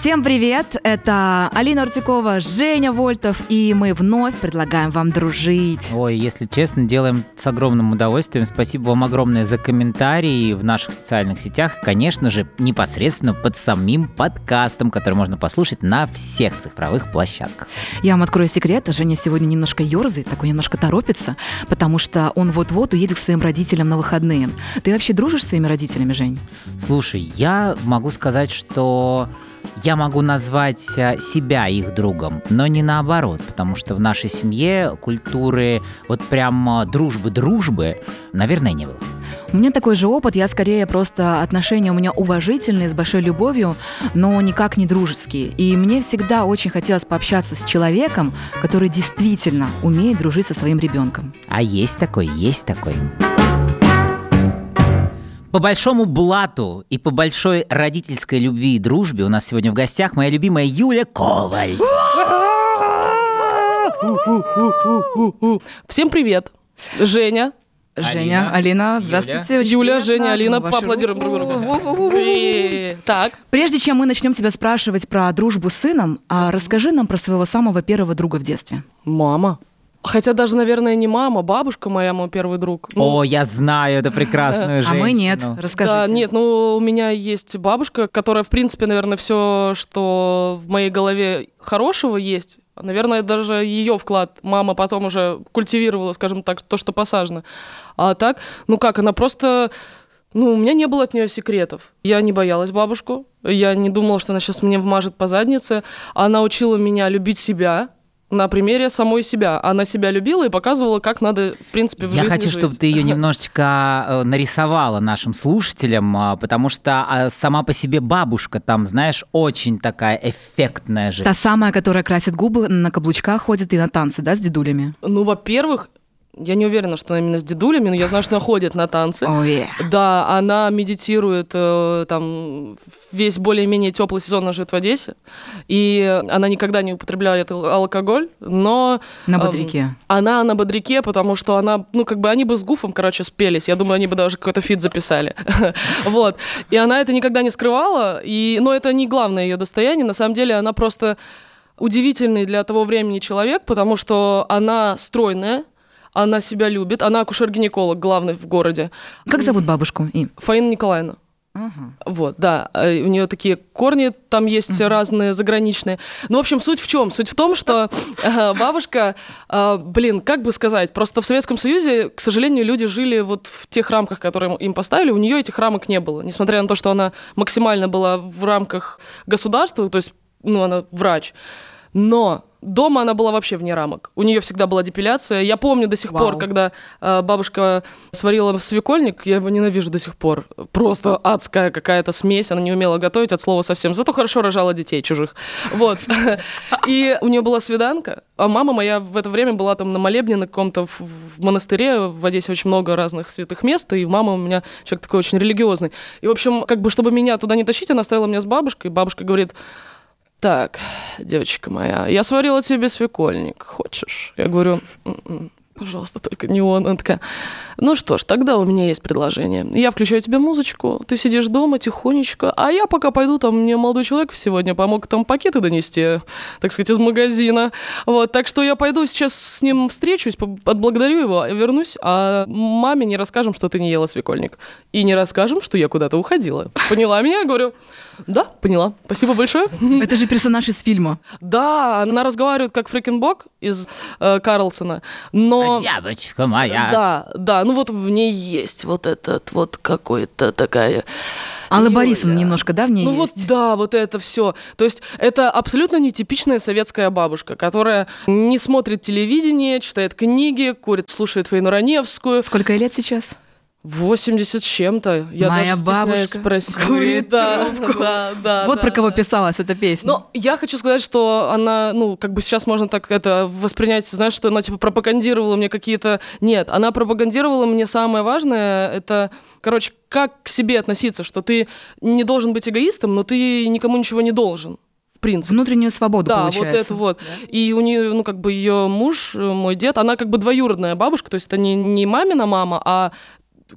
Всем привет! Это Алина Артюкова, Женя Вольтов, и мы вновь предлагаем вам дружить. Ой, если честно, делаем с огромным удовольствием. Спасибо вам огромное за комментарии в наших социальных сетях. Конечно же, непосредственно под самим подкастом, который можно послушать на всех цифровых площадках. Я вам открою секрет. Женя сегодня немножко ерзает, такой немножко торопится, потому что он вот-вот уедет к своим родителям на выходные. Ты вообще дружишь с своими родителями, Жень? Слушай, я могу сказать, что я могу назвать э, себя их другом, но не наоборот, потому что в нашей семье культуры вот прям дружбы-дружбы, наверное, не было. У меня такой же опыт, я скорее просто отношения у меня уважительные, с большой любовью, но никак не дружеские. И мне всегда очень хотелось пообщаться с человеком, который действительно умеет дружить со своим ребенком. А есть такой, есть такой. По большому блату и по большой родительской любви и дружбе у нас сегодня в гостях моя любимая Юля Коваль. Всем привет. Женя. Женя, Алина, Алина здравствуйте. Юля, Юля Женя, Алина, поаплодируем друг другу. Так. Прежде чем мы начнем тебя спрашивать про дружбу с сыном, а расскажи нам про своего самого первого друга в детстве. Мама. Хотя даже, наверное, не мама, бабушка моя мой первый друг. Ну, О, я знаю эту прекрасную женщину. А мы нет, расскажите. Да, нет, ну у меня есть бабушка, которая, в принципе, наверное, все, что в моей голове хорошего есть, наверное, даже ее вклад мама потом уже культивировала, скажем так, то, что посажено. А так, ну как, она просто... Ну, у меня не было от нее секретов. Я не боялась бабушку. Я не думала, что она сейчас мне вмажет по заднице. Она учила меня любить себя, на примере самой себя. Она себя любила и показывала, как надо, в принципе, в Я жизни хочу, жить. чтобы ты ее немножечко э, нарисовала нашим слушателям, а, потому что а, сама по себе бабушка там, знаешь, очень такая эффектная же. Та самая, которая красит губы, на каблучках ходит и на танцы, да, с дедулями? Ну, во-первых, я не уверена, что она именно с дедулями, но я знаю, что она ходит на танцы. Oh, yeah. Да, она медитирует э, там весь более-менее теплый сезон она живет в Одессе, и она никогда не употребляет алкоголь, но... На бодряке. Э, она на бодряке, потому что она, ну, как бы они бы с Гуфом, короче, спелись. Я думаю, они бы даже какой-то фит записали. вот. И она это никогда не скрывала, и... но это не главное ее достояние. На самом деле она просто удивительный для того времени человек, потому что она стройная, она себя любит. Она акушер-гинеколог, главный в городе. Как зовут бабушку? Фаина Николаевна. Ага. Вот, да, э, у нее такие корни там есть uh-huh. разные заграничные. Ну, в общем, суть в чем? Суть в том, что э, бабушка, э, блин, как бы сказать, просто в Советском Союзе, к сожалению, люди жили вот в тех рамках, которые им поставили, у нее этих рамок не было, несмотря на то, что она максимально была в рамках государства, то есть, ну, она врач. Но Дома она была вообще вне рамок. У нее всегда была депиляция. Я помню до сих Вау. пор, когда э, бабушка сварила свекольник, я его ненавижу до сих пор. Просто адская какая-то смесь. Она не умела готовить от слова совсем. Зато хорошо рожала детей чужих. Вот. И у нее была свиданка. А мама моя в это время была там на молебне на каком-то в монастыре. В Одессе очень много разных святых мест. И мама у меня человек такой очень религиозный. И, в общем, как бы, чтобы меня туда не тащить, она оставила меня с бабушкой. Бабушка говорит, так, девочка моя, я сварила тебе свекольник, хочешь? Я говорю, «М-м, пожалуйста, только не он. Она такая, ну что ж, тогда у меня есть предложение. Я включаю тебе музычку, ты сидишь дома тихонечко, а я пока пойду, там мне молодой человек сегодня помог там пакеты донести, так сказать, из магазина. Вот, так что я пойду сейчас с ним встречусь, отблагодарю его, вернусь, а маме не расскажем, что ты не ела свекольник. И не расскажем, что я куда-то уходила. Поняла меня? Я говорю, да, поняла. Спасибо большое. Это же персонаж из фильма. Да, она разговаривает как Фрикенбок из э, Карлсона, но... Девочка моя. Да, да, ну вот в ней есть вот этот вот какой-то такая... Алла Борисовна немножко, да, в ней Ну есть? вот, да, вот это все. То есть это абсолютно нетипичная советская бабушка, которая не смотрит телевидение, читает книги, курит, слушает Фаину Раневскую. Сколько ей лет сейчас? 80 с чем-то. Я Моя даже бабушка спросить. курит да, трубку. да, да. Вот да, про кого да. писалась эта песня. Но я хочу сказать, что она, ну, как бы сейчас можно так это воспринять, знаешь, что она типа пропагандировала мне какие-то... Нет, она пропагандировала мне самое важное, это, короче, как к себе относиться, что ты не должен быть эгоистом, но ты никому ничего не должен. В принципе. Внутреннюю свободу, Да, получается. вот это вот. И у нее, ну, как бы ее муж, э, мой дед, она как бы двоюродная бабушка, то есть это не, не мамина мама, а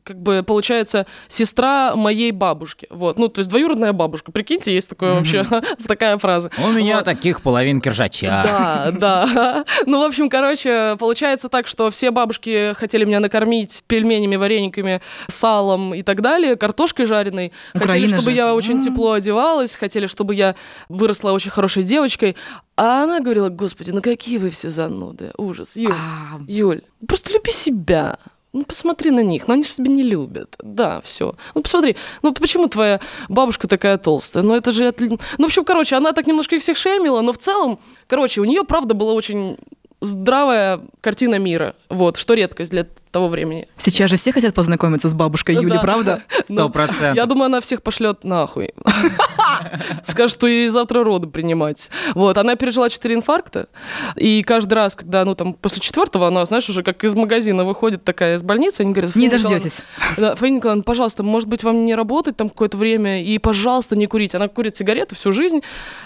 как бы, получается, сестра моей бабушки. Вот, ну, то есть двоюродная бабушка. Прикиньте, есть такое вообще, такая фраза. У меня таких половин киржача. Да, да. Ну, в общем, короче, получается так, что все бабушки хотели меня накормить пельменями, варениками, салом и так далее, картошкой жареной. Хотели, чтобы я очень тепло одевалась, хотели, чтобы я выросла очень хорошей девочкой. А она говорила, господи, ну какие вы все зануды. Ужас. Юль, А, Юль, просто люби себя. Ну, посмотри на них, но они же себя не любят. Да, все. Ну, посмотри, ну почему твоя бабушка такая толстая? Ну, это же... отли- Ну, в общем, короче, она так немножко их всех шемила, но в целом, короче, у нее, правда, была очень здравая картина мира. Вот, что редкость для того времени. Сейчас же все хотят познакомиться с бабушкой Юли, Да. правда? Ну, Сто процентов. Я думаю, она всех пошлет нахуй. Скажет, что ей завтра роды принимать. Вот, она пережила четыре инфаркта, и каждый раз, когда, ну, там, после четвертого, она, знаешь, уже как из магазина выходит такая из больницы, они говорят... Не «Фаина Николаевна, дождетесь. да, Фаина Николаевна, пожалуйста, может быть, вам не работать там какое-то время, и, пожалуйста, не курить. Она курит сигареты всю жизнь.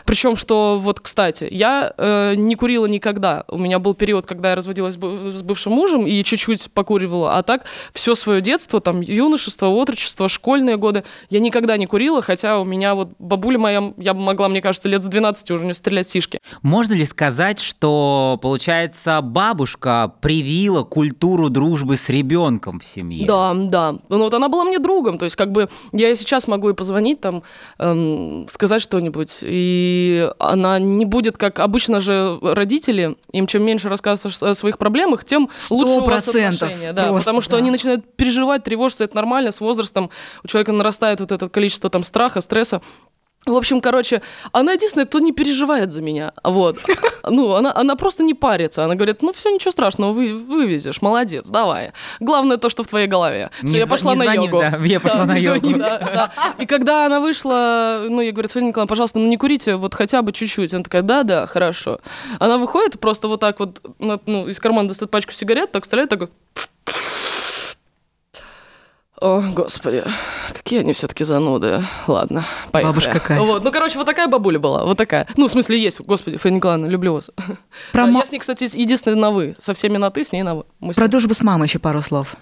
Причем, что, вот, кстати, я э, не курила никогда. У меня был период, когда я разводилась с бы- с бывшим мужем и чуть-чуть покуривала, а так все свое детство, там, юношество, отрочество, школьные годы, я никогда не курила, хотя у меня вот бабуля моя, я бы могла, мне кажется, лет с 12 уже не стрелять сишки. Можно ли сказать, что, получается, бабушка привила культуру дружбы с ребенком в семье? Да, да. Ну вот она была мне другом, то есть как бы я и сейчас могу и позвонить там, эм, сказать что-нибудь, и она не будет, как обычно же родители, им чем меньше рассказываешь о своих проблемах, тем лучше у вас процентов. Отношения. Да, Просто, потому что да. они начинают переживать, тревожиться, это нормально, с возрастом у человека нарастает вот это количество там страха, стресса. В общем, короче, она единственная, кто не переживает за меня. Вот. Ну, она, она просто не парится. Она говорит, ну, все, ничего страшного, вы, вывезешь, молодец, давай. Главное то, что в твоей голове. Не Все, я пошла не на звони, йогу. да, я пошла Да, на йогу. да, да. И когда она вышла, ну, я говорю, Фаина Николаевна, пожалуйста, ну, не курите, вот хотя бы чуть-чуть. Она такая, да-да, хорошо. Она выходит просто вот так вот, на- ну, из кармана достает пачку сигарет, так вставляет, такой... О, господи, какие они все-таки зануды. Ладно, поехали. Бабушка кайф. Вот, ну, короче, вот такая бабуля была, вот такая. Ну, в смысле, есть, господи, Фаина Николаевна, люблю вас. Про, Да, ма- Я с ней, кстати, единственный на «вы». Со всеми на «ты», с ней на «вы». Мы про дружбу с мамой еще пару слов.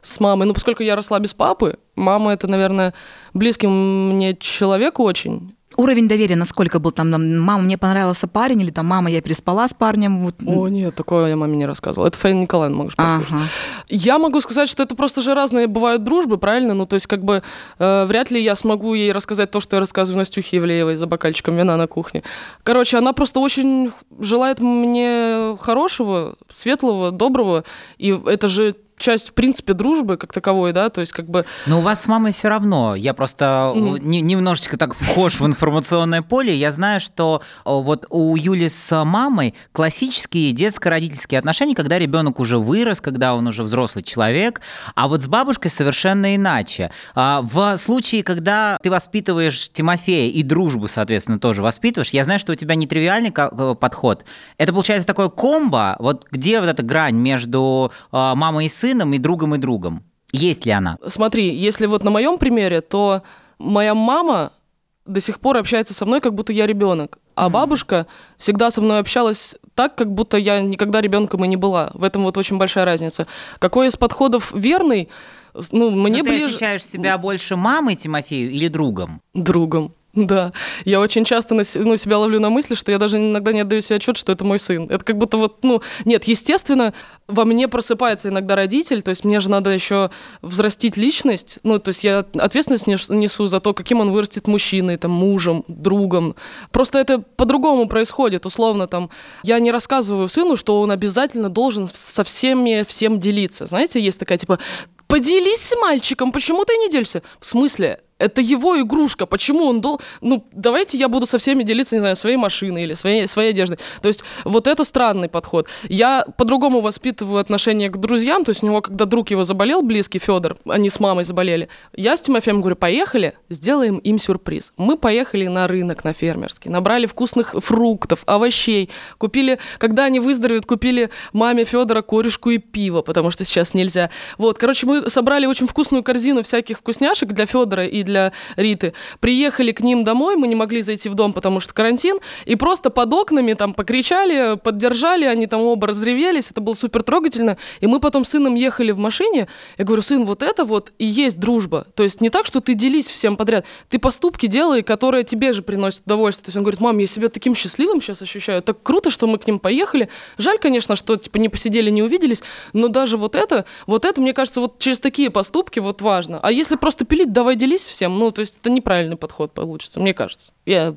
С мамой. Ну, поскольку я росла без папы, мама — это, наверное, близкий мне человек очень. Уровень доверия насколько был там? Мама, мне понравился парень, или там мама, я переспала с парнем. Вот. О, нет, такое я маме не рассказывала. Это Фаина Николаевна, можешь послушать. Ага. Я могу сказать, что это просто же разные бывают дружбы, правильно? Ну, то есть, как бы, э, вряд ли я смогу ей рассказать то, что я рассказываю Настюхе Евлеевой за бокальчиком вина на кухне. Короче, она просто очень желает мне хорошего, светлого, доброго, и это же часть, в принципе, дружбы как таковой, да, то есть, как бы... Но у вас с мамой все равно. Я просто не- немножечко так вхож в информационное поле. Я знаю, что о, вот у Юли с мамой классические детско-родительские отношения, когда ребенок уже вырос, когда он уже взрослый человек. А вот с бабушкой совершенно иначе. А, В случае, когда ты воспитываешь Тимофея и дружбу, соответственно, тоже воспитываешь, я знаю, что у тебя нетривиальный э, подход. Это получается такое комбо, вот где вот эта грань между мамой и сыном и другом и другом? Есть ли она? Смотри, если вот на моем примере, то моя мама до сих пор общается со мной, как будто я ребенок. А бабушка всегда со мной общалась так, как будто я никогда ребенком и не была. В этом вот очень большая разница. Какой из подходов верный, ну, мне Но ты ближе... ощущаешь себя больше мамой Тимофею или другом? Другом. Да, я очень часто на, ну, себя ловлю на мысли, что я даже иногда не отдаю себе отчет, что это мой сын. Это как будто вот, ну, нет, естественно, во мне просыпается иногда родитель, то есть мне же надо еще взрастить личность, ну, то есть я ответственность нес- несу за то, каким он вырастет мужчиной, там, мужем, другом. Просто это по-другому происходит, условно, там, я не рассказываю сыну, что он обязательно должен со всеми всем делиться. Знаете, есть такая, типа, поделись с мальчиком, почему ты не делишься? В смысле? Это его игрушка, почему он дол... Ну, давайте я буду со всеми делиться, не знаю, своей машиной или своей, своей одеждой. То есть вот это странный подход. Я по-другому воспитываю отношение к друзьям, то есть у него, когда друг его заболел, близкий Федор, они с мамой заболели, я с Тимофеем говорю, поехали, сделаем им сюрприз. Мы поехали на рынок, на фермерский, набрали вкусных фруктов, овощей, купили, когда они выздоровеют, купили маме Федора корешку и пиво, потому что сейчас нельзя. Вот, короче, мы собрали очень вкусную корзину всяких вкусняшек для Федора и для для Риты. Приехали к ним домой, мы не могли зайти в дом, потому что карантин, и просто под окнами там покричали, поддержали, они там оба разревелись, это было супер трогательно. И мы потом с сыном ехали в машине, я говорю, сын, вот это вот и есть дружба. То есть не так, что ты делись всем подряд, ты поступки делай, которые тебе же приносят удовольствие. То есть он говорит, мам, я себя таким счастливым сейчас ощущаю, так круто, что мы к ним поехали. Жаль, конечно, что типа не посидели, не увиделись, но даже вот это, вот это, мне кажется, вот через такие поступки вот важно. А если просто пилить, давай делись всем, ну, то есть это неправильный подход получится, мне кажется. Я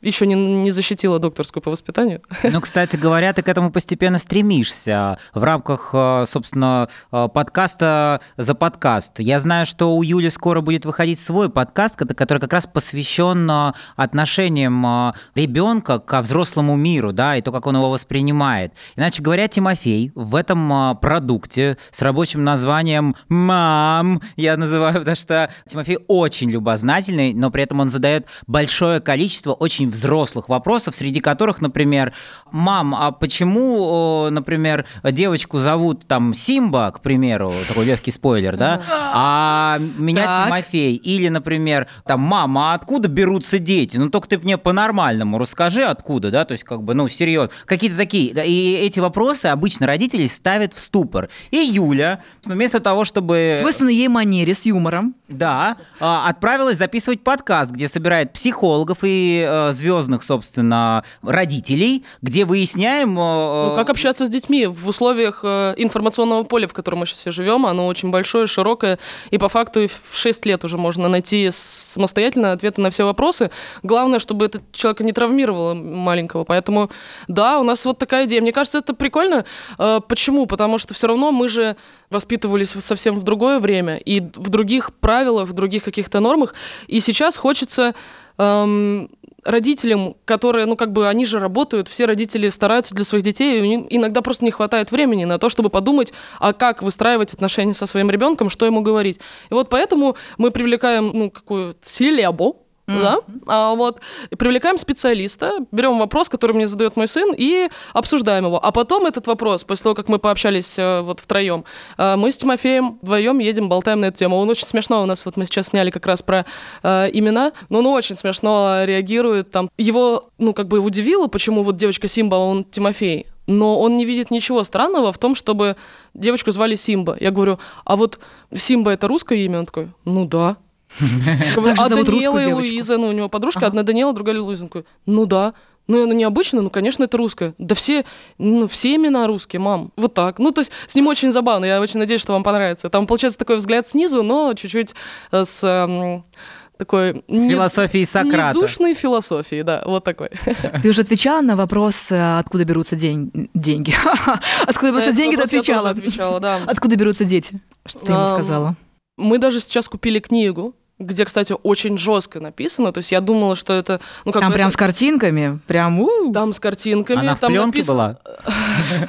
еще не, не защитила докторскую по воспитанию. Ну, кстати говоря, ты к этому постепенно стремишься в рамках, э, собственно, э, подкаста за подкаст. Я знаю, что у Юли скоро будет выходить свой подкаст, который как раз посвящен э, отношениям ребенка ко взрослому миру, да, и то, как он его воспринимает. Иначе говоря, Тимофей в этом продукте с рабочим названием «Мам», я называю, потому что Тимофей очень любознательный, но при этом он задает большое количество очень взрослых вопросов, среди которых, например, «Мам, а почему, например, девочку зовут там Симба, к примеру, такой легкий спойлер, да, а меня так. Тимофей?» Или, например, там «Мама, а откуда берутся дети?» Ну, только ты мне по-нормальному расскажи, откуда, да, то есть как бы, ну, серьезно. Какие-то такие. И эти вопросы обычно родители ставят в ступор. И Юля, вместо того, чтобы... Свойственно ей манере с юмором. Да, а, отправилась записывать подкаст, где собирает психологов и э, звездных, собственно, родителей, где выясняем... Э, ну, как общаться с детьми в условиях э, информационного поля, в котором мы сейчас все живем. Оно очень большое, широкое, и по факту в 6 лет уже можно найти самостоятельно ответы на все вопросы. Главное, чтобы этот человека не травмировало маленького. Поэтому, да, у нас вот такая идея. Мне кажется, это прикольно. Почему? Потому что все равно мы же воспитывались совсем в другое время и в других правилах, в других каких-то нормах. И сейчас хочется эм, родителям, которые, ну, как бы, они же работают, все родители стараются для своих детей, и иногда просто не хватает времени на то, чтобы подумать, а как выстраивать отношения со своим ребенком, что ему говорить. И вот поэтому мы привлекаем, ну, какую-то селебу, Mm-hmm. Да? А, вот. Привлекаем специалиста, берем вопрос, который мне задает мой сын, и обсуждаем его. А потом этот вопрос, после того, как мы пообщались э, вот втроем, э, мы с Тимофеем вдвоем едем, болтаем на эту тему. Он очень смешно у нас, вот мы сейчас сняли как раз про э, имена, но он очень смешно реагирует. Там. Его, ну, как бы удивило, почему вот девочка Симба, он Тимофей. Но он не видит ничего странного в том, чтобы девочку звали Симба. Я говорю, а вот Симба это русское имя? Он такой, ну да. А Даниэла и Луиза, ну, у него подружка, одна Даниэла, другая Луиза. Ну да. Ну, она необычная, ну, конечно, это русская. Да все, ну, все имена русские, мам. Вот так. Ну, то есть с ним очень забавно. Я очень надеюсь, что вам понравится. Там, получается, такой взгляд снизу, но чуть-чуть э, с эм, такой... С не, философией Сократа. Недушной философией, да, вот такой. Ты уже отвечала на вопрос, э, откуда берутся день... деньги? Откуда берутся деньги, ты отвечала. отвечала, да. Откуда берутся дети? Что ты ему сказала? Мы даже сейчас купили книгу, где, кстати, очень жестко написано. То есть я думала, что это... Ну, как там прям с картинками? Прям у Там с картинками. Она там в пленке напис... была?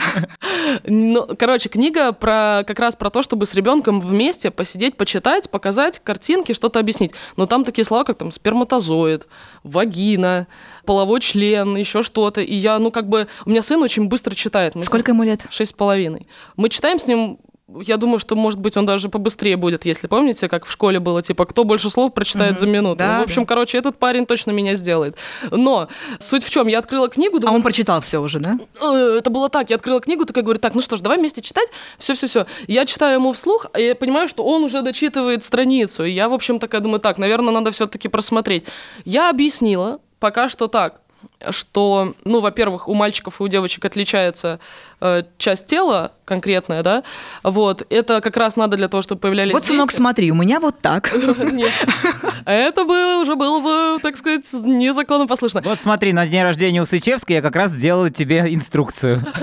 ну, короче, книга про как раз про то, чтобы с ребенком вместе посидеть, почитать, показать картинки, что-то объяснить. Но там такие слова, как там сперматозоид, вагина, половой член, еще что-то. И я, ну, как бы... У меня сын очень быстро читает. Мы Сколько ему лет? Шесть с половиной. Мы читаем с ним я думаю, что, может быть, он даже побыстрее будет, если помните, как в школе было, типа, кто больше слов прочитает угу. за минуту. Да, в общем, да. короче, этот парень точно меня сделает. Но суть в чем, я открыла книгу... Думаю, а он прочитал все уже, да? «Э, это было так, я открыла книгу, такая говорю, так, ну что ж, давай вместе читать, все-все-все. Я читаю ему вслух, и я понимаю, что он уже дочитывает страницу. И я, в общем, такая думаю, так, наверное, надо все-таки просмотреть. Я объяснила, пока что так, что, ну, во-первых, у мальчиков и у девочек отличается э, часть тела конкретная, да, вот, это как раз надо для того, чтобы появлялись Вот, сынок, смотри, у меня вот так. Это бы уже было бы, так сказать, незаконопослушно. Вот смотри, на день рождения у Сычевской я как раз сделала тебе инструкцию.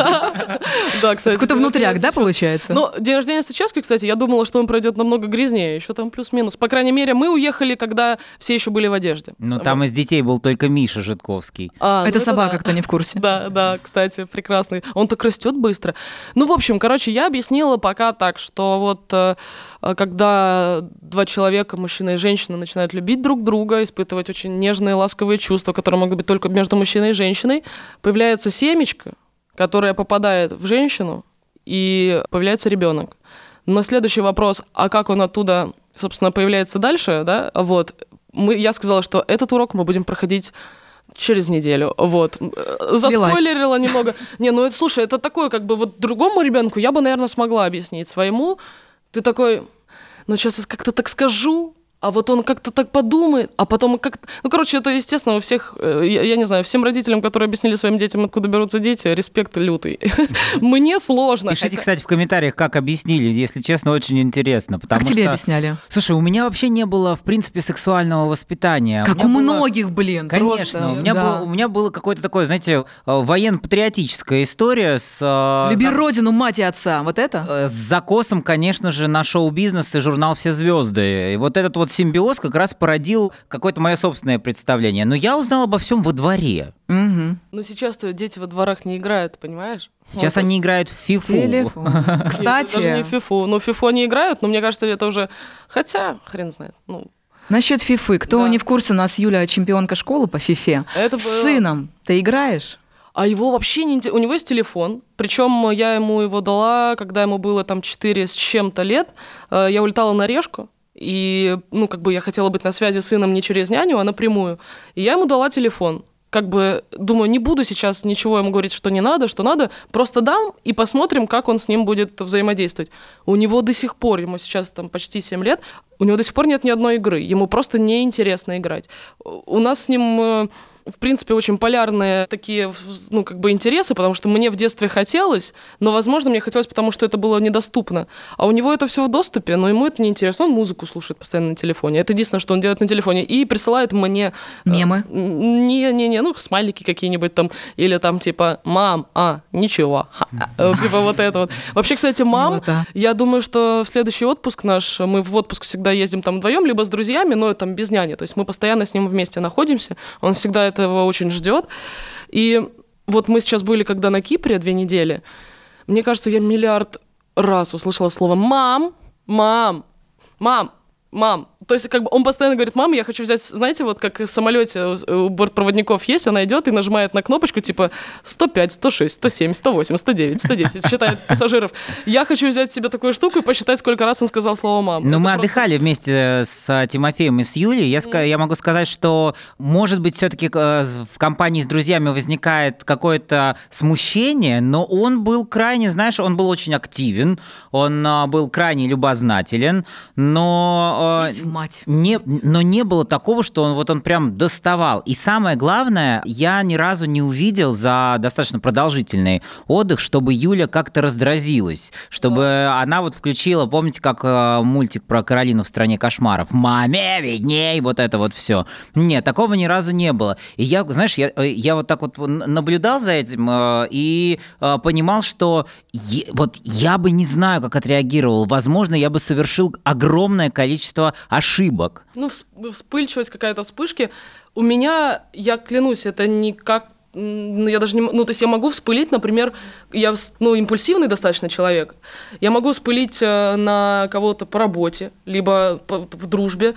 Да, кстати. Какой-то внутряк, да, получается? Ну, день рождения Сычевской, кстати, я думала, что он пройдет намного грязнее, еще там плюс-минус. По крайней мере, мы уехали, когда все еще были в одежде. Ну, там из детей был только Миша Житковский. А, это ну, собака, кто не в курсе. Да, да, кстати, прекрасный. Он так растет быстро. Ну, в общем, короче, я объяснила пока так, что вот э, когда два человека, мужчина и женщина, начинают любить друг друга, испытывать очень нежные, ласковые чувства, которые могут быть только между мужчиной и женщиной, появляется семечко, которое попадает в женщину, и появляется ребенок. Но следующий вопрос, а как он оттуда собственно, появляется дальше, да, вот, мы, я сказала, что этот урок мы будем проходить через неделю, вот. Заспойлерила немного. Не, ну это, слушай, это такое, как бы вот другому ребенку я бы, наверное, смогла объяснить своему. Ты такой, ну сейчас я как-то так скажу, а вот он как-то так подумает, а потом как Ну, короче, это, естественно, у всех, э, я, я не знаю, всем родителям, которые объяснили своим детям, откуда берутся дети, респект лютый. Мне сложно. Пишите, кстати, в комментариях, как объяснили, если честно, очень интересно. Как тебе объясняли? Слушай, у меня вообще не было, в принципе, сексуального воспитания. Как у, многих, блин, Конечно, у меня, да. было, у меня было какое-то такое, знаете, э, военно-патриотическая история с... Э, Люби родину, мать и отца, вот это? С закосом, конечно же, на шоу-бизнес и журнал «Все звезды». И вот этот вот симбиоз как раз породил какое-то мое собственное представление. Но я узнал обо всем во дворе. Угу. Но сейчас-то дети во дворах не играют, понимаешь? Сейчас вот они играют в фифу. Кстати. Нет, даже не в фифу. Ну, в фифу они играют, но мне кажется, это уже... Хотя, хрен знает. Ну, Насчет фифы. Кто да. не в курсе, у нас Юля чемпионка школы по фифе. Это С было... сыном ты играешь? А его вообще не У него есть телефон, причем я ему его дала, когда ему было там 4 с чем-то лет. Э, я улетала на решку, и, ну, как бы я хотела быть на связи с сыном не через няню, а напрямую. И я ему дала телефон. Как бы, думаю, не буду сейчас ничего ему говорить, что не надо, что надо, просто дам и посмотрим, как он с ним будет взаимодействовать. У него до сих пор, ему сейчас там почти 7 лет, у него до сих пор нет ни одной игры, ему просто неинтересно играть. У нас с ним э, в принципе, очень полярные такие, ну, как бы интересы, потому что мне в детстве хотелось, но, возможно, мне хотелось, потому что это было недоступно. А у него это все в доступе, но ему это не интересно. Он музыку слушает постоянно на телефоне. Это единственное, что он делает на телефоне. И присылает мне... Э, Мемы? Не-не-не, ну, смайлики какие-нибудь там, или там типа «мам, а, ничего». Э, типа вот это вот. Вообще, кстати, мам, я думаю, что в следующий отпуск наш, мы в отпуск всегда ездим там вдвоем, либо с друзьями, но там без няни. То есть мы постоянно с ним вместе находимся. Он всегда этого очень ждет. И вот мы сейчас были, когда на Кипре две недели, мне кажется, я миллиард раз услышала слово «мам», «мам», «мам», «мам». То есть, как бы он постоянно говорит, мама, я хочу взять, знаете, вот как в самолете у бортпроводников есть, она идет и нажимает на кнопочку, типа 105, 106, 107, 108, 109, 110, считает пассажиров. Я хочу взять себе такую штуку и посчитать, сколько раз он сказал слово мама. Ну, мы просто... отдыхали вместе с Тимофеем и с Юлей. Я, mm. я могу сказать, что, может быть, все-таки э, в компании с друзьями возникает какое-то смущение, но он был крайне, знаешь, он был очень активен, он э, был крайне любознателен, но... Э, мать. Не, но не было такого, что он вот он прям доставал. И самое главное, я ни разу не увидел за достаточно продолжительный отдых, чтобы Юля как-то раздразилась, чтобы да. она вот включила, помните, как э, мультик про Каролину в стране кошмаров, маме видней, вот это вот все. Нет, такого ни разу не было. И я, знаешь, я, э, я вот так вот наблюдал за этим э, и э, понимал, что е, вот я бы не знаю, как отреагировал. Возможно, я бы совершил огромное количество ошибок ошибок. Ну, вспыльчивость какая-то вспышки. У меня, я клянусь, это не как ну, я даже не... Ну, то есть я могу вспылить, например, я, ну, импульсивный достаточно человек. Я могу вспылить э, на кого-то по работе, либо по, в дружбе,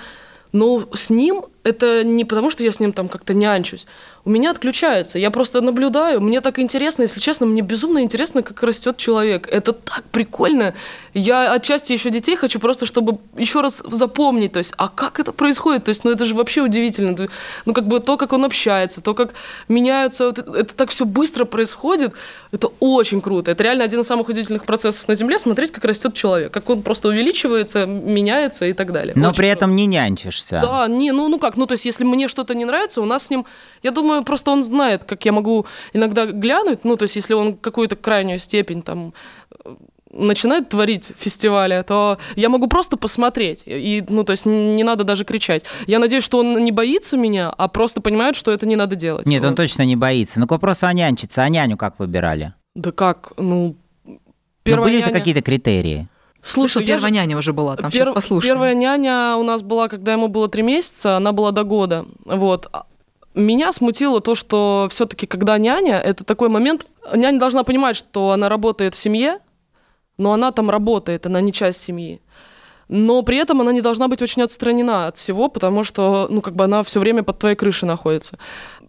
но с ним это не потому, что я с ним там как-то нянчусь. У меня отключается. Я просто наблюдаю. Мне так интересно, если честно, мне безумно интересно, как растет человек. Это так прикольно. Я отчасти еще детей хочу просто, чтобы еще раз запомнить. То есть, а как это происходит? То есть, ну это же вообще удивительно. Ну как бы то, как он общается, то, как меняются. Вот это, это так все быстро происходит. Это очень круто. Это реально один из самых удивительных процессов на Земле. Смотреть, как растет человек. Как он просто увеличивается, меняется и так далее. Но очень при круто. этом не нянчишься. Да, не, ну, ну как, ну, то есть, если мне что-то не нравится, у нас с ним, я думаю, просто он знает, как я могу иногда глянуть, ну, то есть, если он какую-то крайнюю степень там начинает творить фестиваля, то я могу просто посмотреть. И, ну, то есть не надо даже кричать. Я надеюсь, что он не боится меня, а просто понимает, что это не надо делать. Нет, вот. он точно не боится. Ну, к вопросу о нянчице. А няню как выбирали? Да как? Ну, первая ну, были няня... какие-то критерии? Слушай, первая же... няня уже была, там Пер... сейчас послушаем. Первая няня у нас была, когда ему было три месяца, она была до года. Вот. А меня смутило то, что все-таки, когда няня, это такой момент, няня должна понимать, что она работает в семье, но она там работает, она не часть семьи. Но при этом она не должна быть очень отстранена от всего, потому что, ну, как бы она все время под твоей крышей находится.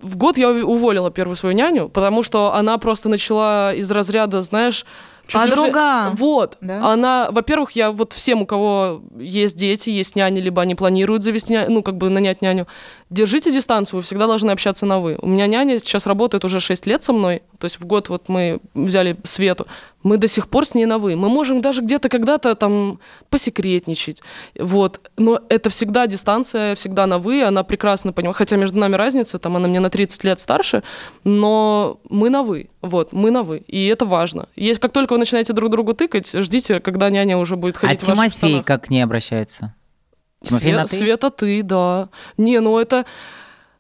В год я уволила первую свою няню, потому что она просто начала из разряда, знаешь, чуть Подруга. Вот. Да? Она, во-первых, я вот всем, у кого есть дети, есть няни, либо они планируют завести, ня- ну, как бы нанять няню, держите дистанцию, вы всегда должны общаться на «вы». У меня няня сейчас работает уже 6 лет со мной, то есть в год вот мы взяли Свету, мы до сих пор с ней на «вы». Мы можем даже где-то когда-то там посекретничать, вот. Но это всегда дистанция, всегда на «вы», она прекрасно понимает, хотя между нами разница, там она мне на 30 лет старше, но мы на «вы», вот, мы на «вы», и это важно. Есть, как только вы начинаете друг другу тыкать, ждите, когда няня уже будет А ходить в ваших Тимофей как к ней обращается? Тимофей на Све- «ты»? Света, ты, да. Не, ну это...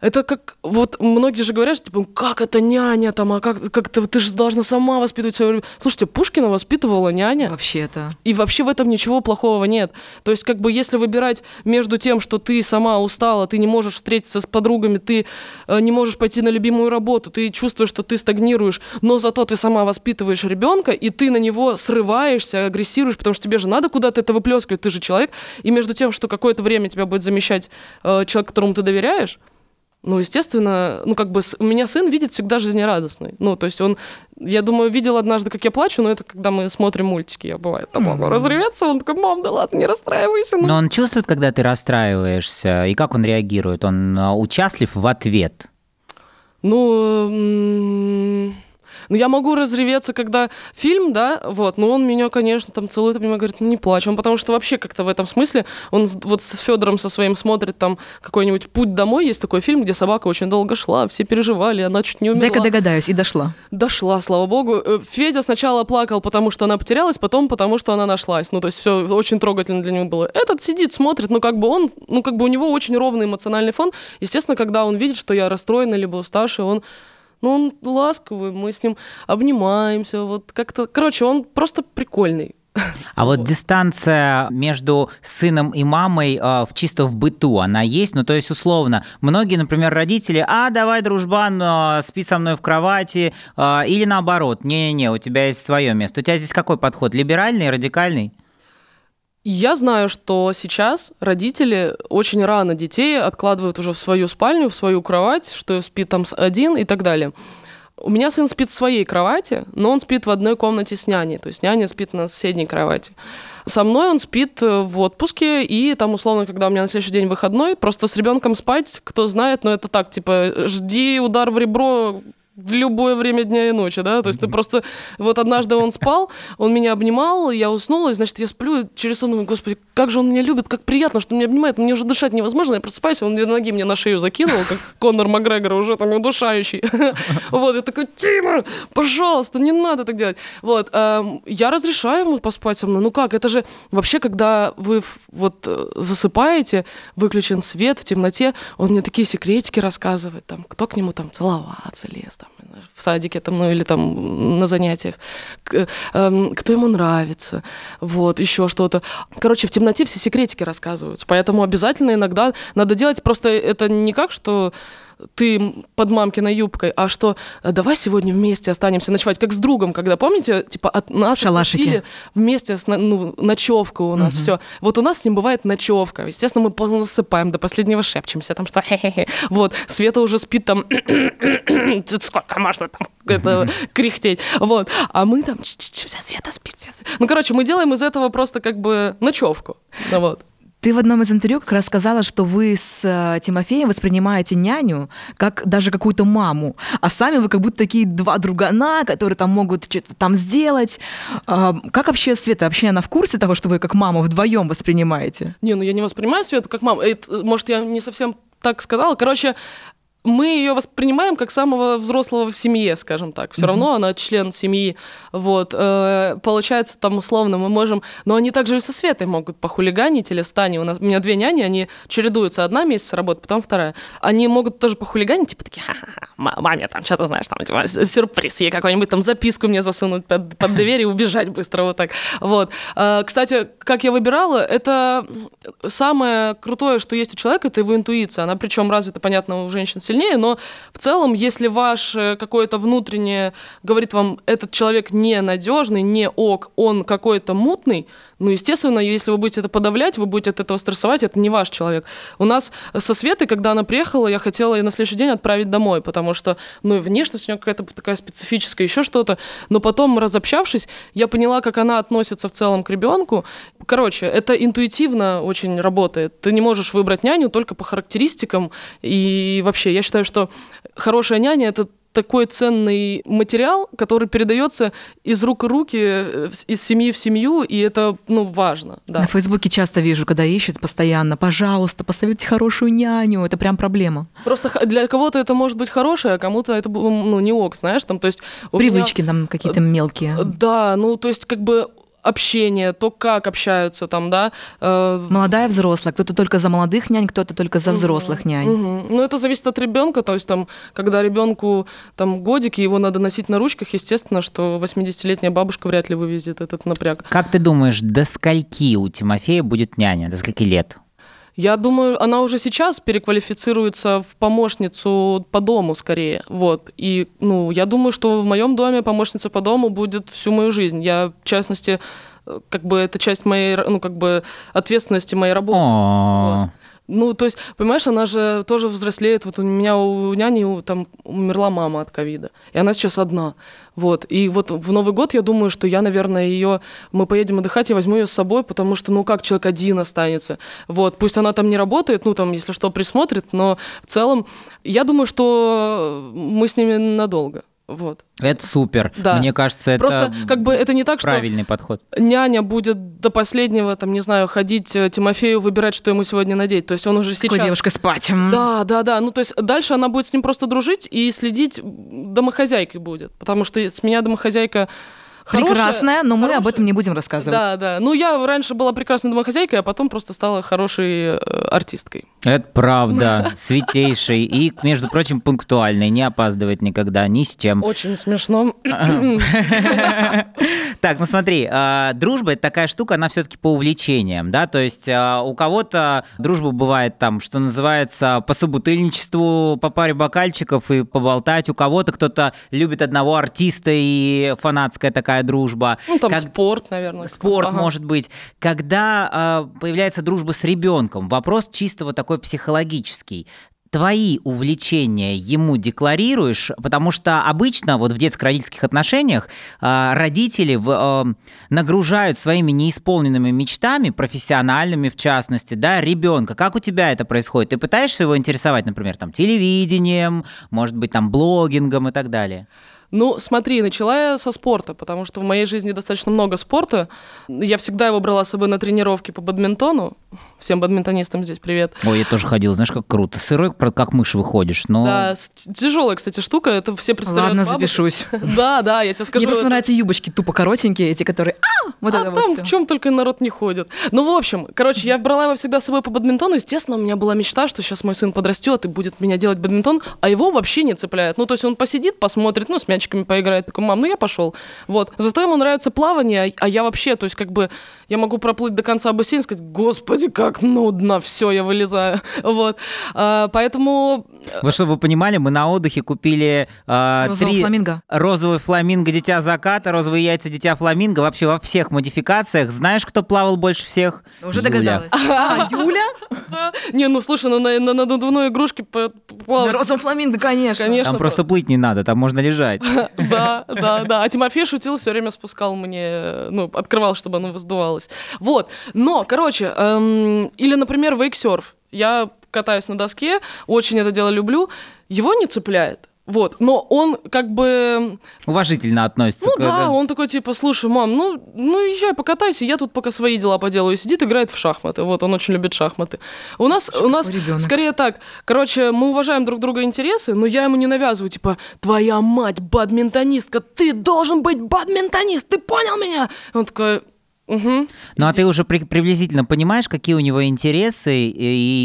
Это как, вот многие же говорят, что, типа, как это няня там, а как, как ты, ты же должна сама воспитывать свою... ребенка». Слушайте, Пушкина воспитывала няня, Вообще-то. и вообще в этом ничего плохого нет. То есть, как бы, если выбирать между тем, что ты сама устала, ты не можешь встретиться с подругами, ты э, не можешь пойти на любимую работу, ты чувствуешь, что ты стагнируешь, но зато ты сама воспитываешь ребенка, и ты на него срываешься, агрессируешь, потому что тебе же надо куда-то это выплескивать, ты же человек. И между тем, что какое-то время тебя будет замещать э, человек, которому ты доверяешь, ну, естественно, ну, как бы у меня сын видит всегда жизнерадостный. Ну, то есть он, я думаю, видел однажды, как я плачу, но это когда мы смотрим мультики, я бывает там могу разреветься, он такой, мам, да ладно, не расстраивайся. ну». Но он чувствует, когда ты расстраиваешься, и как он реагирует? Он а, участлив в ответ? Ну, ну, я могу разреветься, когда фильм, да, вот, но он меня, конечно, там целует, обнимает, говорит, ну, не плачь. Он потому что вообще как-то в этом смысле, он вот с Федором со своим смотрит там какой-нибудь «Путь домой», есть такой фильм, где собака очень долго шла, все переживали, она чуть не умерла. Дай-ка догадаюсь, и дошла. Дошла, слава богу. Э, Федя сначала плакал, потому что она потерялась, потом потому что она нашлась. Ну, то есть все очень трогательно для него было. Этот сидит, смотрит, ну, как бы он, ну, как бы у него очень ровный эмоциональный фон. Естественно, когда он видит, что я расстроена либо уставшая, он ну, он ласковый, мы с ним обнимаемся, вот как-то... Короче, он просто прикольный. А вот дистанция между сыном и мамой э, чисто в быту, она есть? Ну, то есть, условно, многие, например, родители, а, давай, дружбан, э, спи со мной в кровати, э, или наоборот, не-не-не, у тебя есть свое место. У тебя здесь какой подход, либеральный, радикальный? Я знаю, что сейчас родители очень рано детей откладывают уже в свою спальню, в свою кровать, что спит там один и так далее. У меня сын спит в своей кровати, но он спит в одной комнате с няней. То есть няня спит на соседней кровати. Со мной он спит э, в отпуске, и там, условно, когда у меня на следующий день выходной, просто с ребенком спать, кто знает, но это так, типа, жди удар в ребро в любое время дня и ночи, да, то есть ты просто... Вот однажды он спал, он меня обнимал, я уснула, и, значит, я сплю, и через сон думаю, господи, как же он меня любит, как приятно, что он меня обнимает, мне уже дышать невозможно, я просыпаюсь, он две ноги мне на шею закинул, как Конор Макгрегор, уже там удушающий. Вот, я такой, Тима, пожалуйста, не надо так делать. Вот, эм, я разрешаю ему поспать со мной, ну как, это же вообще, когда вы вот э, засыпаете, выключен свет в темноте, он мне такие секретики рассказывает, там, кто к нему там целоваться лез, там, в садике там, ну или там на занятиях, эм, кто ему нравится, вот, еще что-то. Короче, в темноте все секретики рассказываются, поэтому обязательно иногда надо делать, просто это не как, что ты под мамкиной юбкой, а что э, давай сегодня вместе останемся ночевать, как с другом, когда, помните, типа от нас отпустили вместе, с, ну, ночевка у нас, все. Вот у нас с ним бывает ночевка. Естественно, мы поздно засыпаем, до последнего шепчемся, там что хе-хе-хе. Вот, Света уже спит там, сколько можно там это, кряхтеть. Вот, а мы там, «Ч-ч-ч, вся Света спит, Света спит». Ну, короче, мы делаем из этого просто как бы ночевку. Ну, вот. Ты в одном из интервью как раз сказала, что вы с э, Тимофеем воспринимаете няню как даже какую-то маму, а сами вы как будто такие два другана, которые там могут что-то там сделать. А, Как вообще Света, вообще она в курсе того, что вы как маму вдвоем воспринимаете? Не, ну я не воспринимаю Свету как маму. Это, может, я не совсем так сказала. Короче, мы ее воспринимаем как самого взрослого в семье, скажем так. Все равно она член семьи. Вот. Э, Получается, там условно мы можем... Но они также и со Светой могут похулиганить или с Таней. У, нас, у меня две няни, они чередуются. Одна месяц работает, потом вторая. Они могут тоже похулиганить, типа такие, «Ха-ха-ха, ма- маме там что-то, знаешь, там типа, сюрприз, ей какую-нибудь там записку мне засунуть под, под дверь и убежать быстро вот так. Вот. Э, Кстати, как я выбирала, это самое крутое, что есть у человека, это его интуиция. Она причем развита, понятно, у женщин сильнее, но в целом, если ваш э, какое-то внутреннее говорит вам, этот человек ненадежный, не ок, он какой-то мутный, Ну, естественно, если вы будете это подавлять, вы будете от этого стрессовать, это не ваш человек. У нас со Светой, когда она приехала, я хотела ее на следующий день отправить домой, потому что, ну, и внешность у нее какая-то такая специфическая, еще что-то. Но потом, разобщавшись, я поняла, как она относится в целом к ребенку. Короче, это интуитивно очень работает. Ты не можешь выбрать няню только по характеристикам. И вообще, я считаю, что хорошая няня — это такой ценный материал, который передается из рук в руки, э, из семьи в семью, и это, ну, важно. Да. На Фейсбуке часто вижу, когда ищут постоянно, пожалуйста, посоветуйте хорошую няню, это прям проблема. Просто для кого-то это может быть хорошее, а кому-то это, ну, не ок, знаешь, там, то есть... Привычки меня... там какие-то мелкие. Да, ну, то есть, как бы общение, то, как общаются там, да. Э... Молодая, взрослая. Кто-то только за молодых нянь, кто-то только за взрослых угу, нянь. Угу. Ну, это зависит от ребенка. То есть, там, когда ребенку там годики, его надо носить на ручках, естественно, что 80-летняя бабушка вряд ли вывезет этот напряг. Как ты думаешь, до скольки у Тимофея будет няня? До скольки лет? Я думаю, она уже сейчас переквалифицируется в помощницу по дому скорее. Вот. И, ну, я думаю, что в моем доме помощница по дому будет всю мою жизнь. Я, в частности, э, как бы это часть моей, ну, как бы ответственности моей работы. Вот. Ну, то есть, понимаешь, она же тоже взрослеет. Вот у меня у няни там умерла мама от ковида, и она сейчас одна. Вот. И вот в Новый год я думаю, что я, наверное, ее... Мы поедем отдыхать, я возьму ее с собой, потому что, ну, как человек один останется. Вот. Пусть она там не работает, ну, там, если что, присмотрит, но в целом я думаю, что мы с ними надолго. Вот. Это супер. Да. Мне кажется, это Просто как бы это не так, что правильный подход. Няня будет до последнего, там, не знаю, ходить э, Тимофею, выбирать, что ему сегодня надеть. То есть он уже сейчас... С девушкой спать. Да, да, да. Ну, то есть дальше она будет с ним просто дружить и следить домохозяйкой будет. Потому что с меня домохозяйка прекрасная, но мы об этом не будем рассказывать. Да, да. Ну, я раньше была прекрасной домохозяйкой, а потом просто стала хорошей э, артисткой. Это правда, святейший и, между прочим, пунктуальный, не опаздывает никогда, ни с чем. Очень смешно. Так, ну смотри, а, дружба это такая штука, она все-таки по увлечениям, да, то есть а, у кого-то дружба бывает там, что называется, по собутыльничеству, по паре бокальчиков и поболтать, у кого-то кто-то любит одного артиста и фанатская такая дружба. Ну там как... спорт, наверное. Спорт, ага. может быть. Когда э, появляется дружба с ребенком, вопрос чисто вот такой психологический твои увлечения ему декларируешь, потому что обычно вот в детско-родительских отношениях э, родители в, э, нагружают своими неисполненными мечтами, профессиональными в частности, да, ребенка. Как у тебя это происходит? Ты пытаешься его интересовать, например, там телевидением, может быть, там блогингом и так далее? Ну, смотри, начала я со спорта, потому что в моей жизни достаточно много спорта. Я всегда его брала с собой на тренировки по бадминтону. Всем бадминтонистам здесь привет. Ой, я тоже ходил, знаешь, как круто. Сырой, как мышь выходишь, но... Да, тяжелая, кстати, штука, это все представляют Ладно, бабушек. запишусь. Да, да, я тебе скажу. Мне просто нравятся юбочки тупо коротенькие, эти, которые... А, вот а там вот в чем только народ не ходит. Ну, в общем, короче, я брала его всегда с собой по бадминтону. Естественно, у меня была мечта, что сейчас мой сын подрастет и будет меня делать бадминтон, а его вообще не цепляет. Ну, то есть он посидит, посмотрит, ну, с мячиками поиграет. Такой, мам, ну я пошел. Вот. Зато ему нравится плавание, а я вообще, то есть как бы я могу проплыть до конца бассейна и сказать, господи, как нудно, все, я вылезаю. Вот. А, поэтому... Э, вы чтобы вы понимали, мы на отдыхе купили а, розовый три... фламинго. Розовый фламинго, дитя заката, розовые яйца, дитя фламинго. Вообще во всех модификациях. Знаешь, кто плавал больше всех? Уже Юля. догадалась. А, Юля? Не, ну слушай, ну на надувной игрушке плавать. Розовый фламинго, конечно. Конечно. Там просто плыть не надо, там можно лежать. Да, да, да. А Тимофей шутил, все время спускал мне, ну, открывал, чтобы оно воздувалось. Вот. Но, короче, эм, или, например, вейксерф. Я катаюсь на доске, очень это дело люблю. Его не цепляет. Вот, но он как бы... Уважительно относится ну, к... да, он такой типа, слушай, мам, ну, ну езжай покатайся, я тут пока свои дела поделаю. Сидит, играет в шахматы, вот, он очень любит шахматы. У нас, у нас скорее так, короче, мы уважаем друг друга интересы, но я ему не навязываю, типа, твоя мать бадминтонистка, ты должен быть бадминтонист, ты понял меня? Он такой, Угу. Ну а ты уже при, приблизительно понимаешь, какие у него интересы и,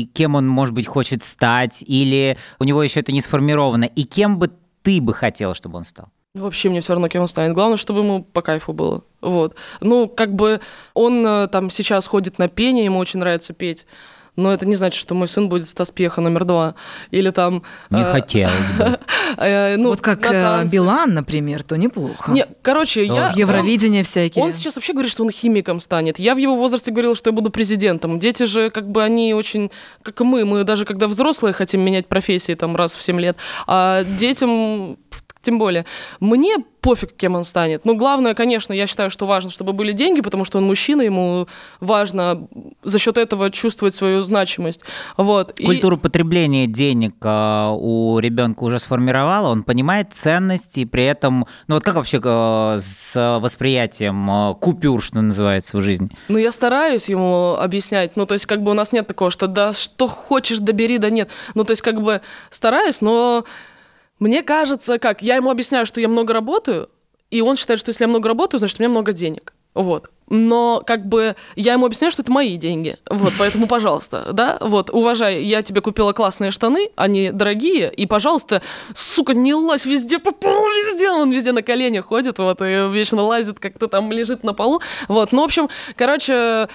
и кем он, может быть, хочет стать, или у него еще это не сформировано, и кем бы ты бы хотел, чтобы он стал? Вообще мне все равно, кем он станет. Главное, чтобы ему по кайфу было. Вот. Ну, как бы он э, там сейчас ходит на пение, ему очень нравится петь. Но это не значит, что мой сын будет Стас Пьеха номер два. Или там... Не э, хотелось бы. э, ну, вот как на э. Билан, например, то неплохо. Не, короче, я... В Евровидение всякие. Он сейчас вообще говорит, что он химиком станет. Я в его возрасте говорила, что я буду президентом. Дети же, как бы, они очень, как и мы, мы даже когда взрослые хотим менять профессии там раз в 7 лет, а детям тем более. Мне пофиг, кем он станет. Но главное, конечно, я считаю, что важно, чтобы были деньги, потому что он мужчина, ему важно за счет этого чувствовать свою значимость. Вот. И- Культуру потребления денег э, у ребенка уже сформировала, он понимает ценность и при этом, ну вот как вообще э, с восприятием э, купюр, что называется, в жизни? Ну, я стараюсь ему объяснять. Ну, то есть, как бы у нас нет такого, что да что хочешь, добери, да нет. Ну, то есть, как бы стараюсь, но мне кажется, как, я ему объясняю, что я много работаю, и он считает, что если я много работаю, значит, у меня много денег. Вот. Но как бы я ему объясняю, что это мои деньги. Вот, поэтому, пожалуйста, да, вот, уважай, я тебе купила классные штаны, они дорогие, и, пожалуйста, сука, не лазь везде по полу, везде, он везде на коленях ходит, вот, и вечно лазит, как-то там лежит на полу. Вот, ну, в общем, короче,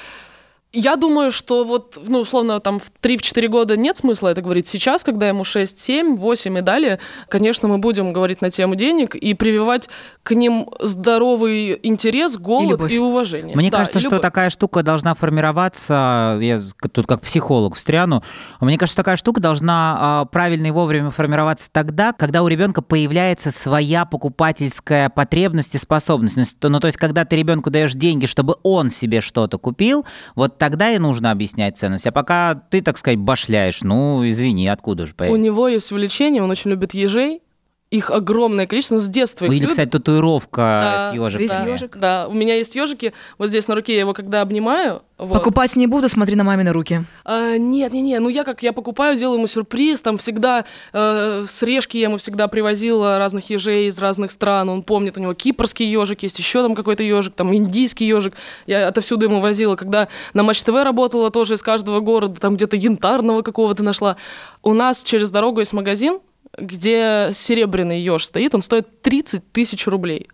я думаю, что вот, ну, условно, там в 3-4 года нет смысла это говорить. Сейчас, когда ему 6, 7, 8 и далее, конечно, мы будем говорить на тему денег и прививать к ним здоровый интерес, голод любовь. и, уважение. Мне Да, кажется, и что любовь. такая штука должна формироваться, я тут как психолог встряну, мне кажется, такая штука должна а, правильно и вовремя формироваться тогда, когда у ребенка появляется своя покупательская потребность и способность. Ну, то есть, когда ты ребенку даешь деньги, чтобы он себе что-то купил, вот тогда и нужно объяснять ценность. А пока ты, так сказать, башляешь, ну, извини, откуда же У появится? него есть увлечение, он очень любит ежей. Их огромное количество, с детства их Или, любит. кстати, татуировка Да, с ежиками. весь Да, ёжик. Да, у меня есть ежики. Вот здесь на руке я его когда обнимаю. вот. Покупать не буду, смотри на мамины руки. А, нет, не, не, ну я как я покупаю, делаю ему сюрприз, там всегда э, с Решки я ему всегда привозила разных ежей из разных стран, он помнит, у него кипрский ежик есть, еще там какой-то ежик, там индийский ежик, я отовсюду ему возила, когда на Матч ТВ работала, тоже из каждого города, там где-то янтарного какого-то нашла. У нас через дорогу есть магазин, где серебряный еж стоит, он стоит 30 тысяч рублей.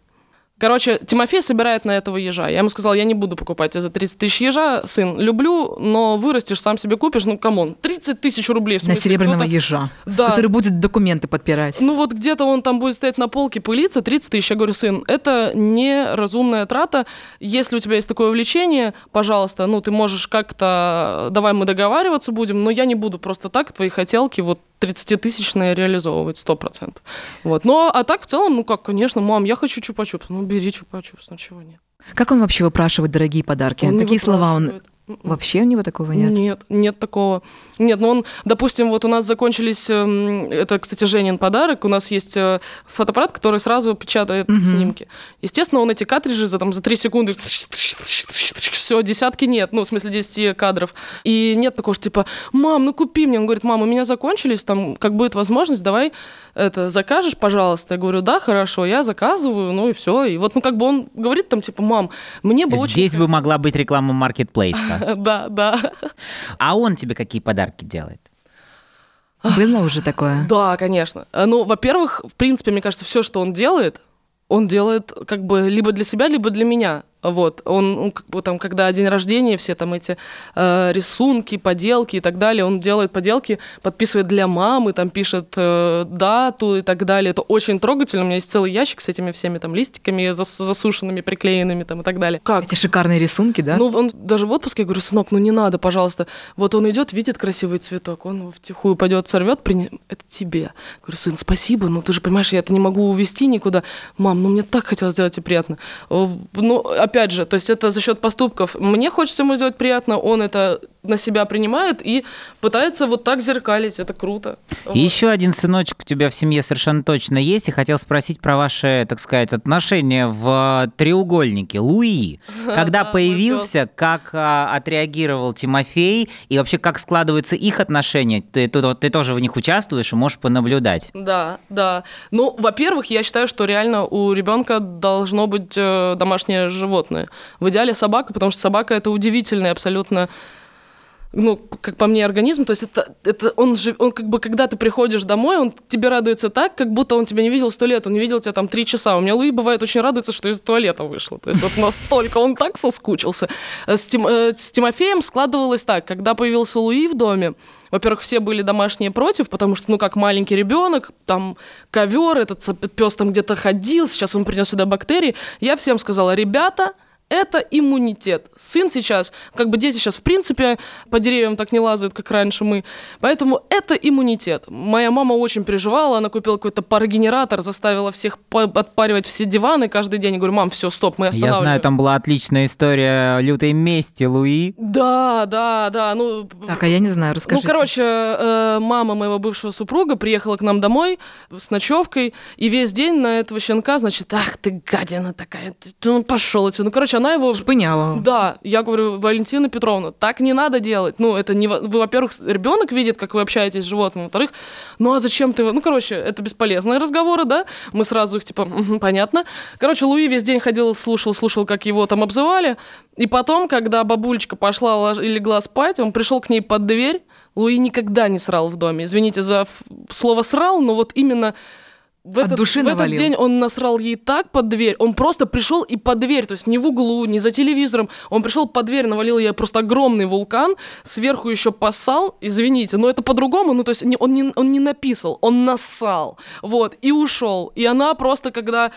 Короче, Тимофей собирает на этого ежа. Я ему сказала, я не буду покупать за 30 тысяч ежа, сын, люблю, но вырастешь, сам себе купишь, ну, come on, 30 тысяч рублей. В На смысле, серебряного кто-то- ежа, Да. который будет документы подпирать. Ну вот где-то он там будет стоять на полке, пылиться, 30 тысяч. Я говорю, сын, это неразумная трата. Если у тебя есть такое увлечение, пожалуйста, ну ты можешь как-то, давай мы договариваться будем, но я не буду просто так твои хотелки вот 30-тысячные реализовывать, 100%. Вот. Но, а так в целом, ну как, конечно, мам, я хочу чупа-чупс. Ну бери чупа-чупс, ну чего нет. Как он вообще выпрашивает дорогие подарки? Он Какие слова он... М-м. Вообще у него такого нет? Нет, нет такого. Нет, ну он, допустим, вот у нас закончились, эм, это, кстати, Женин подарок, у нас есть э, фотоаппарат, который сразу печатает Мгм. снимки. Естественно, он эти картриджи за, там, за 3 секунды, все, десятки нет, ну, в смысле, 10 кадров. И нет такого, что типа, мам, ну купи мне. Он говорит, мам, у меня закончились, там, как будет возможность, давай это, закажешь, пожалуйста. Я говорю, да, хорошо, я заказываю, ну и все. И вот, ну, как бы он говорит там, типа, мам, мне бы очень... Здесь бы хотелось». могла быть реклама маркетплейса. Да, да. А он тебе какие подарки делает? Было уже такое? Да, конечно. Ну, во-первых, в принципе, мне кажется, все, что он делает, он делает как бы либо для себя, либо для меня. Вот, он, он как бы там, когда день рождения, все там эти э, рисунки, поделки и так далее, он делает поделки, подписывает для мамы, там пишет э, дату и так далее. Это очень трогательно. У меня есть целый ящик с этими всеми там листиками зас- засушенными, приклеенными там и так далее. Как? Эти шикарные рисунки, да? Ну, он даже в отпуске, я говорю, сынок, ну не надо, пожалуйста. Вот он идет, видит красивый цветок, он втихую пойдет, сорвет, приня... это тебе. Я говорю, сын, спасибо, но ты же понимаешь, я это не могу увезти никуда. Мам, ну мне так хотелось сделать тебе приятно. Э, Ну, опять же, то есть это за счет поступков. Мне хочется ему сделать приятно, он это на себя принимает и пытается вот так зеркалить. Это круто. И Вот. еще один сыночек у тебя в семье совершенно точно есть, и хотел спросить про ваши, так сказать, отношения в треугольнике. Луи, когда Да, появился, как а, отреагировал Тимофей, и вообще как складываются их отношения? Ты, ты, ты тоже в них участвуешь и можешь понаблюдать. Да, да. Ну, во-первых, я считаю, что реально у ребенка должно быть э, домашнее животное. В идеале собака, потому что собака это удивительный абсолютно ну, как по мне, организм. То есть это, это он же, он как бы, когда ты приходишь домой, он тебе радуется так, как будто он тебя не видел сто лет, он не видел тебя там три часа. У меня Луи бывает очень радуется, что из туалета вышла. То есть вот настолько он так соскучился. С, Тим, э, с Тимофеем складывалось так, когда появился Луи в доме, во-первых, все были домашние против, потому что, ну, как маленький ребенок, там ковер, этот пес там где-то ходил, сейчас он принес сюда бактерии. Я всем сказала, ребята, это иммунитет. Сын сейчас, как бы дети сейчас в принципе по деревьям так не лазают, как раньше мы. Поэтому это иммунитет. Моя мама очень переживала, она купила какой-то парогенератор, заставила всех отпаривать все диваны каждый день. Я говорю, мам, все, стоп, мы останавливаем. Я знаю, там была отличная история лютой мести Луи. Да, да, да. Ну, так, а я не знаю, расскажите. Ну, короче, э, мама моего бывшего супруга приехала к нам домой с ночевкой, и весь день на этого щенка, значит, ах ты гадина такая, ты, он пошел отсюда. Ну, короче, она его... Шпыняла. Да, я говорю, Валентина Петровна, так не надо делать. Ну, это не... Вы, во-первых, ребенок видит, как вы общаетесь с животным, во-вторых, ну а зачем ты... Ну, короче, это бесполезные разговоры, да? Мы сразу их, типа, угу, понятно. Короче, Луи весь день ходил, слушал, слушал, как его там обзывали. И потом, когда бабулечка пошла и легла спать, он пришел к ней под дверь, Луи никогда не срал в доме. Извините за слово «срал», но вот именно в этот, души в этот день он насрал ей так под дверь, он просто пришел и под дверь, то есть не в углу, не за телевизором, он пришел под дверь, навалил ей просто огромный вулкан, сверху еще посал, извините, но это по-другому, ну то есть он не, он не написал, он насал, вот, и ушел. И она просто, когда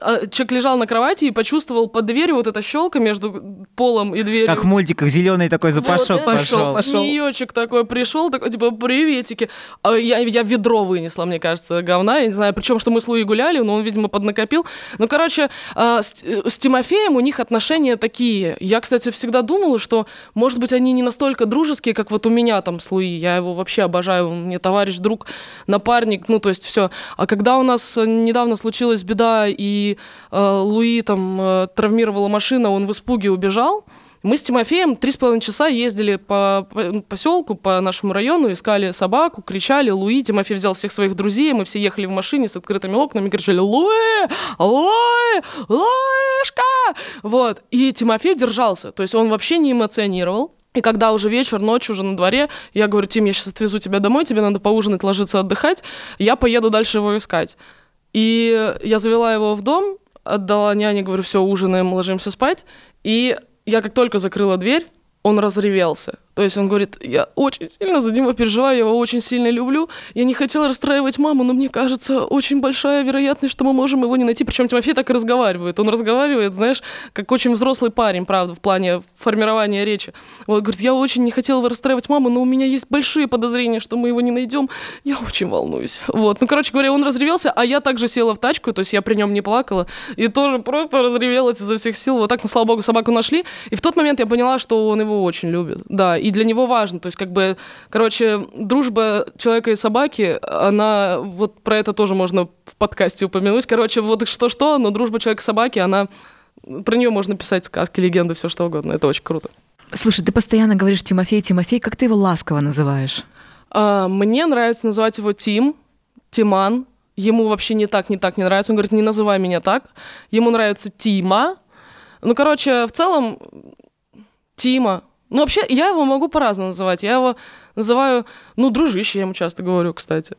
человек лежал на кровати и почувствовал под дверью вот эта щелка между полом и дверью. Как в мультиках зеленый такой запашок вот пошел. пошел. Змеечек такой пришел, такой типа приветики. А я, я ведро вынесла, мне кажется, говна. Я не знаю, причем что мы с Луи гуляли, но он, видимо, поднакопил. Ну, короче, а, с, с Тимофеем у них отношения такие. Я, кстати, всегда думала, что, может быть, они не настолько дружеские, как вот у меня там с Луи. Я его вообще обожаю, он мне товарищ, друг, напарник, ну, то есть все. А когда у нас недавно случилась беда и э, Луи там э, травмировала машина, он в испуге убежал. Мы с Тимофеем три с половиной часа ездили по поселку, по нашему району, искали собаку, кричали «Луи!». Тимофей взял всех своих друзей, мы все ехали в машине с открытыми окнами, кричали «Луи! Луи! Луишка!». Вот. И Тимофей держался, то есть он вообще не эмоционировал. И когда уже вечер, ночь уже на дворе, я говорю, Тим, я сейчас отвезу тебя домой, тебе надо поужинать, ложиться, отдыхать, я поеду дальше его искать. И я завела его в дом, отдала няне, говорю, все, ужинаем, ложимся спать. И я как только закрыла дверь, он разревелся. То есть он говорит, я очень сильно за него переживаю, я его очень сильно люблю. Я не хотела расстраивать маму, но мне кажется, очень большая вероятность, что мы можем его не найти. Причем Тимофей так и разговаривает. Он разговаривает, знаешь, как очень взрослый парень, правда, в плане формирования речи. Вот, говорит, я очень не хотела расстраивать маму, но у меня есть большие подозрения, что мы его не найдем. Я очень волнуюсь. Вот, ну, короче говоря, он разревелся, а я также села в тачку, то есть я при нем не плакала, и тоже просто разревелась изо всех сил. Вот так, ну, слава богу, собаку нашли. И в тот момент я поняла, что он его очень любит. Да, и для него важно. То есть, как бы, короче, дружба человека и собаки, она, вот про это тоже можно в подкасте упомянуть. Короче, вот что-что, но дружба человека и собаки, она... Про нее можно писать сказки, легенды, все что угодно. Это очень круто. Слушай, ты постоянно говоришь Тимофей, Тимофей, как ты его ласково называешь? А, мне нравится называть его Тим, Тиман. Ему вообще не так, не так не нравится. Он говорит, не называй меня так. Ему нравится Тима. Ну, короче, в целом, Тима, ну, вообще, я его могу по-разному называть. Я его называю, ну, дружище, я ему часто говорю, кстати.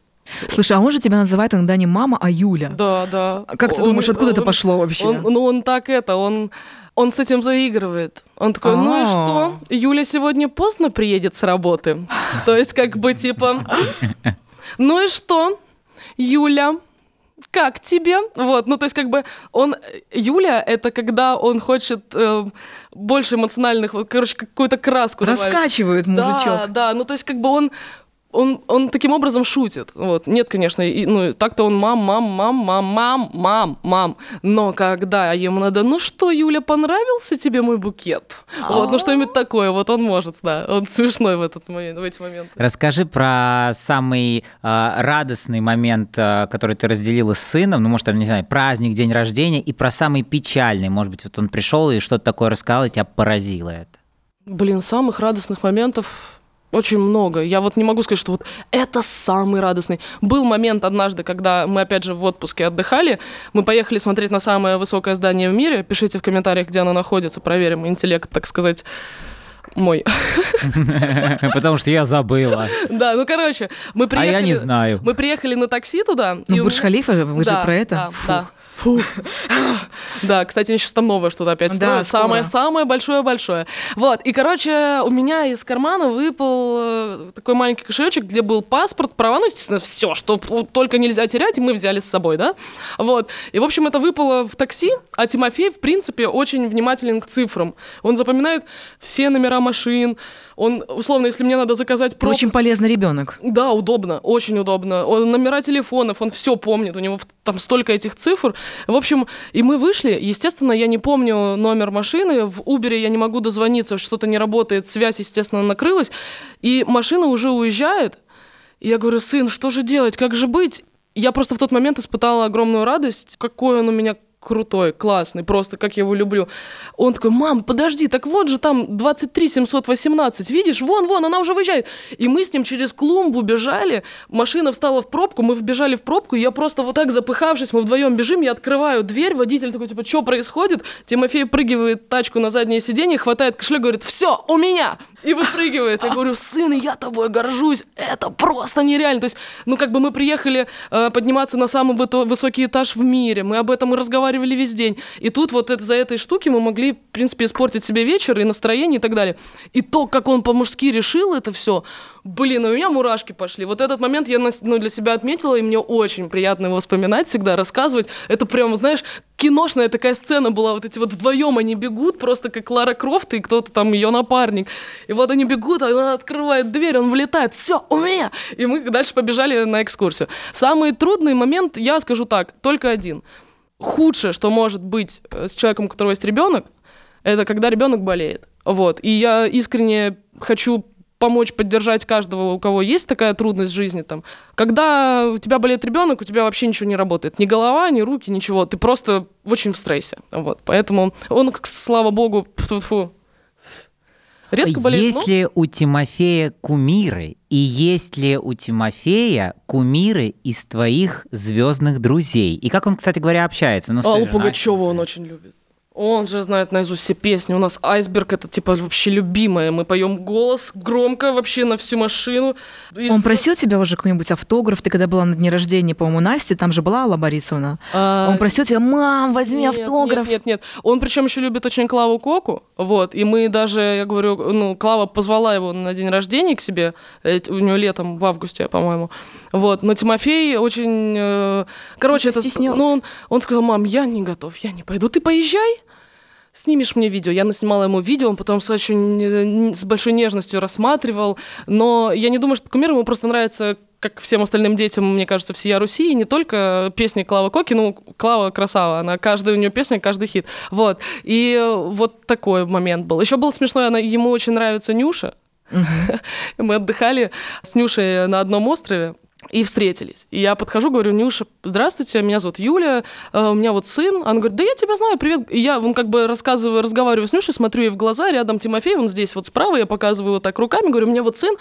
Слушай, а он же тебя называет иногда не мама, а Юля. Да, да. А как ты он, думаешь, откуда он, это пошло вообще? Он, ну, он так это, он, он с этим заигрывает. Он такой, А-а-а. ну и что? Юля сегодня поздно приедет с работы. То есть, как бы, типа, ну и что? Юля, как тебе? Вот, ну то есть как бы он, Юля, это когда он хочет э, больше эмоциональных, вот, короче, какую-то краску Раскачивает добавить. мужичок. Да, да, ну то есть как бы он он, он таким образом шутит. Вот. Нет, конечно, и, ну, так-то он мам, мам, мам, мам, мам, мам, мам. Но когда ему надо, ну что, Юля, понравился тебе мой букет? Вот, ну что-нибудь такое, вот он может, да. Он смешной в, этот момент, в эти моменты. Расскажи про самый э, радостный момент, э, который ты разделила с сыном, ну, может, там, не знаю, праздник, день рождения, и про самый печальный. Может быть, вот он пришел и что-то такое рассказал, и тебя поразило это. Блин, самых радостных моментов очень много. Я вот не могу сказать, что вот это самый радостный. Был момент однажды, когда мы опять же в отпуске отдыхали, мы поехали смотреть на самое высокое здание в мире. Пишите в комментариях, где оно находится, проверим интеллект, так сказать, Мой. Потому что я забыла. Да, ну короче, мы А приехали... я не знаю. Мы приехали на такси туда. Ну, Бурж-Халифа, вы же про это? Да, Фу. да. Кстати, сейчас там новое что-то опять Да, строят. Самое-самое большое-большое. Вот, и, короче, у меня из кармана выпал э, такой маленький кошелечек, где был паспорт, права, ну, естественно, все, что только нельзя терять, мы взяли с собой, да? Вот. И, в общем, это выпало в такси, а Тимофей, в принципе, очень внимателен к цифрам. Он запоминает все номера машин, он, условно, если мне надо заказать проб- очень полезный ребенок. да, удобно, очень удобно. Он номера телефонов, он все помнит, у него там столько этих цифр. В общем, и мы вышли. Естественно, я не помню номер машины. В Убере я не могу дозвониться, что-то не работает, связь, естественно, накрылась. И машина уже уезжает. И я говорю, сын, что же делать, как же быть? Я просто в тот момент испытала огромную радость, какой он у меня крутой, классный, просто как я его люблю. Он такой, мам, подожди, так вот же там 23 718, видишь, вон, вон, она уже выезжает. И мы с ним через клумбу бежали, машина встала в пробку, мы вбежали в пробку, и я просто вот так запыхавшись, мы вдвоем бежим, я открываю дверь, водитель такой, типа, что происходит? Тимофей прыгивает тачку на заднее сиденье, хватает кошелек, говорит, все, у меня! И выпрыгивает. Я говорю, сын, я тобой горжусь, это просто нереально. То есть, ну, как бы мы приехали э, подниматься на самый высо- высокий этаж в мире, мы об этом и разговаривали весь день. И тут вот это, за этой штуки мы могли, в принципе, испортить себе вечер и настроение и так далее. И то, как он по-мужски решил это все, блин, у меня мурашки пошли. Вот этот момент я ну, для себя отметила, и мне очень приятно его вспоминать всегда, рассказывать. Это прям, знаешь, киношная такая сцена была, вот эти вот вдвоем они бегут, просто как Лара Крофт и кто-то там ее напарник. И вот они бегут, она открывает дверь, он влетает, все, у меня! И мы дальше побежали на экскурсию. Самый трудный момент, я скажу так, только один. Худшее, что может быть э, с человеком, у которого есть ребенок, это когда ребенок болеет. Вот. И я искренне хочу помочь поддержать каждого, у кого есть такая трудность в жизни. Там. Когда у тебя болеет ребенок, у тебя вообще ничего не работает. Ни голова, ни руки, ничего. Ты просто очень в стрессе. Вот. Поэтому он, слава богу, тьфу-тьфу, редко болеет. ну, Есть ли у Тимофея кумиры? И есть ли у Тимофея кумиры из твоих звездных друзей? И как он, кстати говоря, общается? Ну, Аллу Пугачеву он очень любит. Он же знает наизусть все песни. У нас айсберг это типа вообще любимое. Мы поем голос громко вообще на всю машину. И- Он просил тебя уже какой-нибудь автограф? Ты когда была на дне рождения, по-моему, Насти, там же была Алла Борисовна. А, Он просил тебя, мам, возьми Нет, автограф. Нет, нет, нет. Он причем еще любит очень Клаву Коку. Вот. И мы даже, я говорю, ну, Клава позвала его на день рождения к себе. э, У него летом, в августе, по-моему. Вот. Но Тимофей очень... э, Короче, Он это... Ну, он, он сказал, мам, я не готов, я не пойду. Ты поезжай. Снимешь мне видео. Я наснимала ему видео, он потом с очень э, с большой нежностью рассматривал. Но я не думаю, что кумир ему просто нравится, как всем остальным детям, мне кажется, всея Руси, и не только песни Клавы Коки, ну, Клава красава, она каждая у нее песня, каждый хит. Вот. И вот такой момент был. Еще был смешной, она, ему очень нравится Нюша. Мы отдыхали с Нюшей на одном острове и встретились. И я подхожу, говорю, Нюша, здравствуйте, меня зовут Юля, э, у меня вот сын. Она говорит, да я тебя знаю, привет. И я, он как бы рассказываю, разговариваю с Нюшей, смотрю ей в глаза, рядом Тимофей, он здесь вот справа, я показываю вот так руками, говорю, у меня вот сын,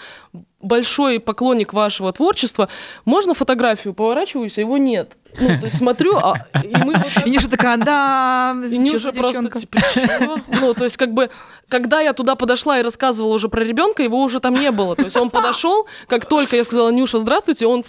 большой поклонник вашего творчества, можно фотографию? Поворачиваюсь, а его нет. Ну, то есть смотрю, а и мы вот так И Нюша такая, да, и Нюша просто девчонка?» типа? Ну, то есть, как бы, когда я туда подошла и рассказывала уже про ребенка, его уже там не было. То есть он подошел, как только я сказала, Нюша, здравствуйте, он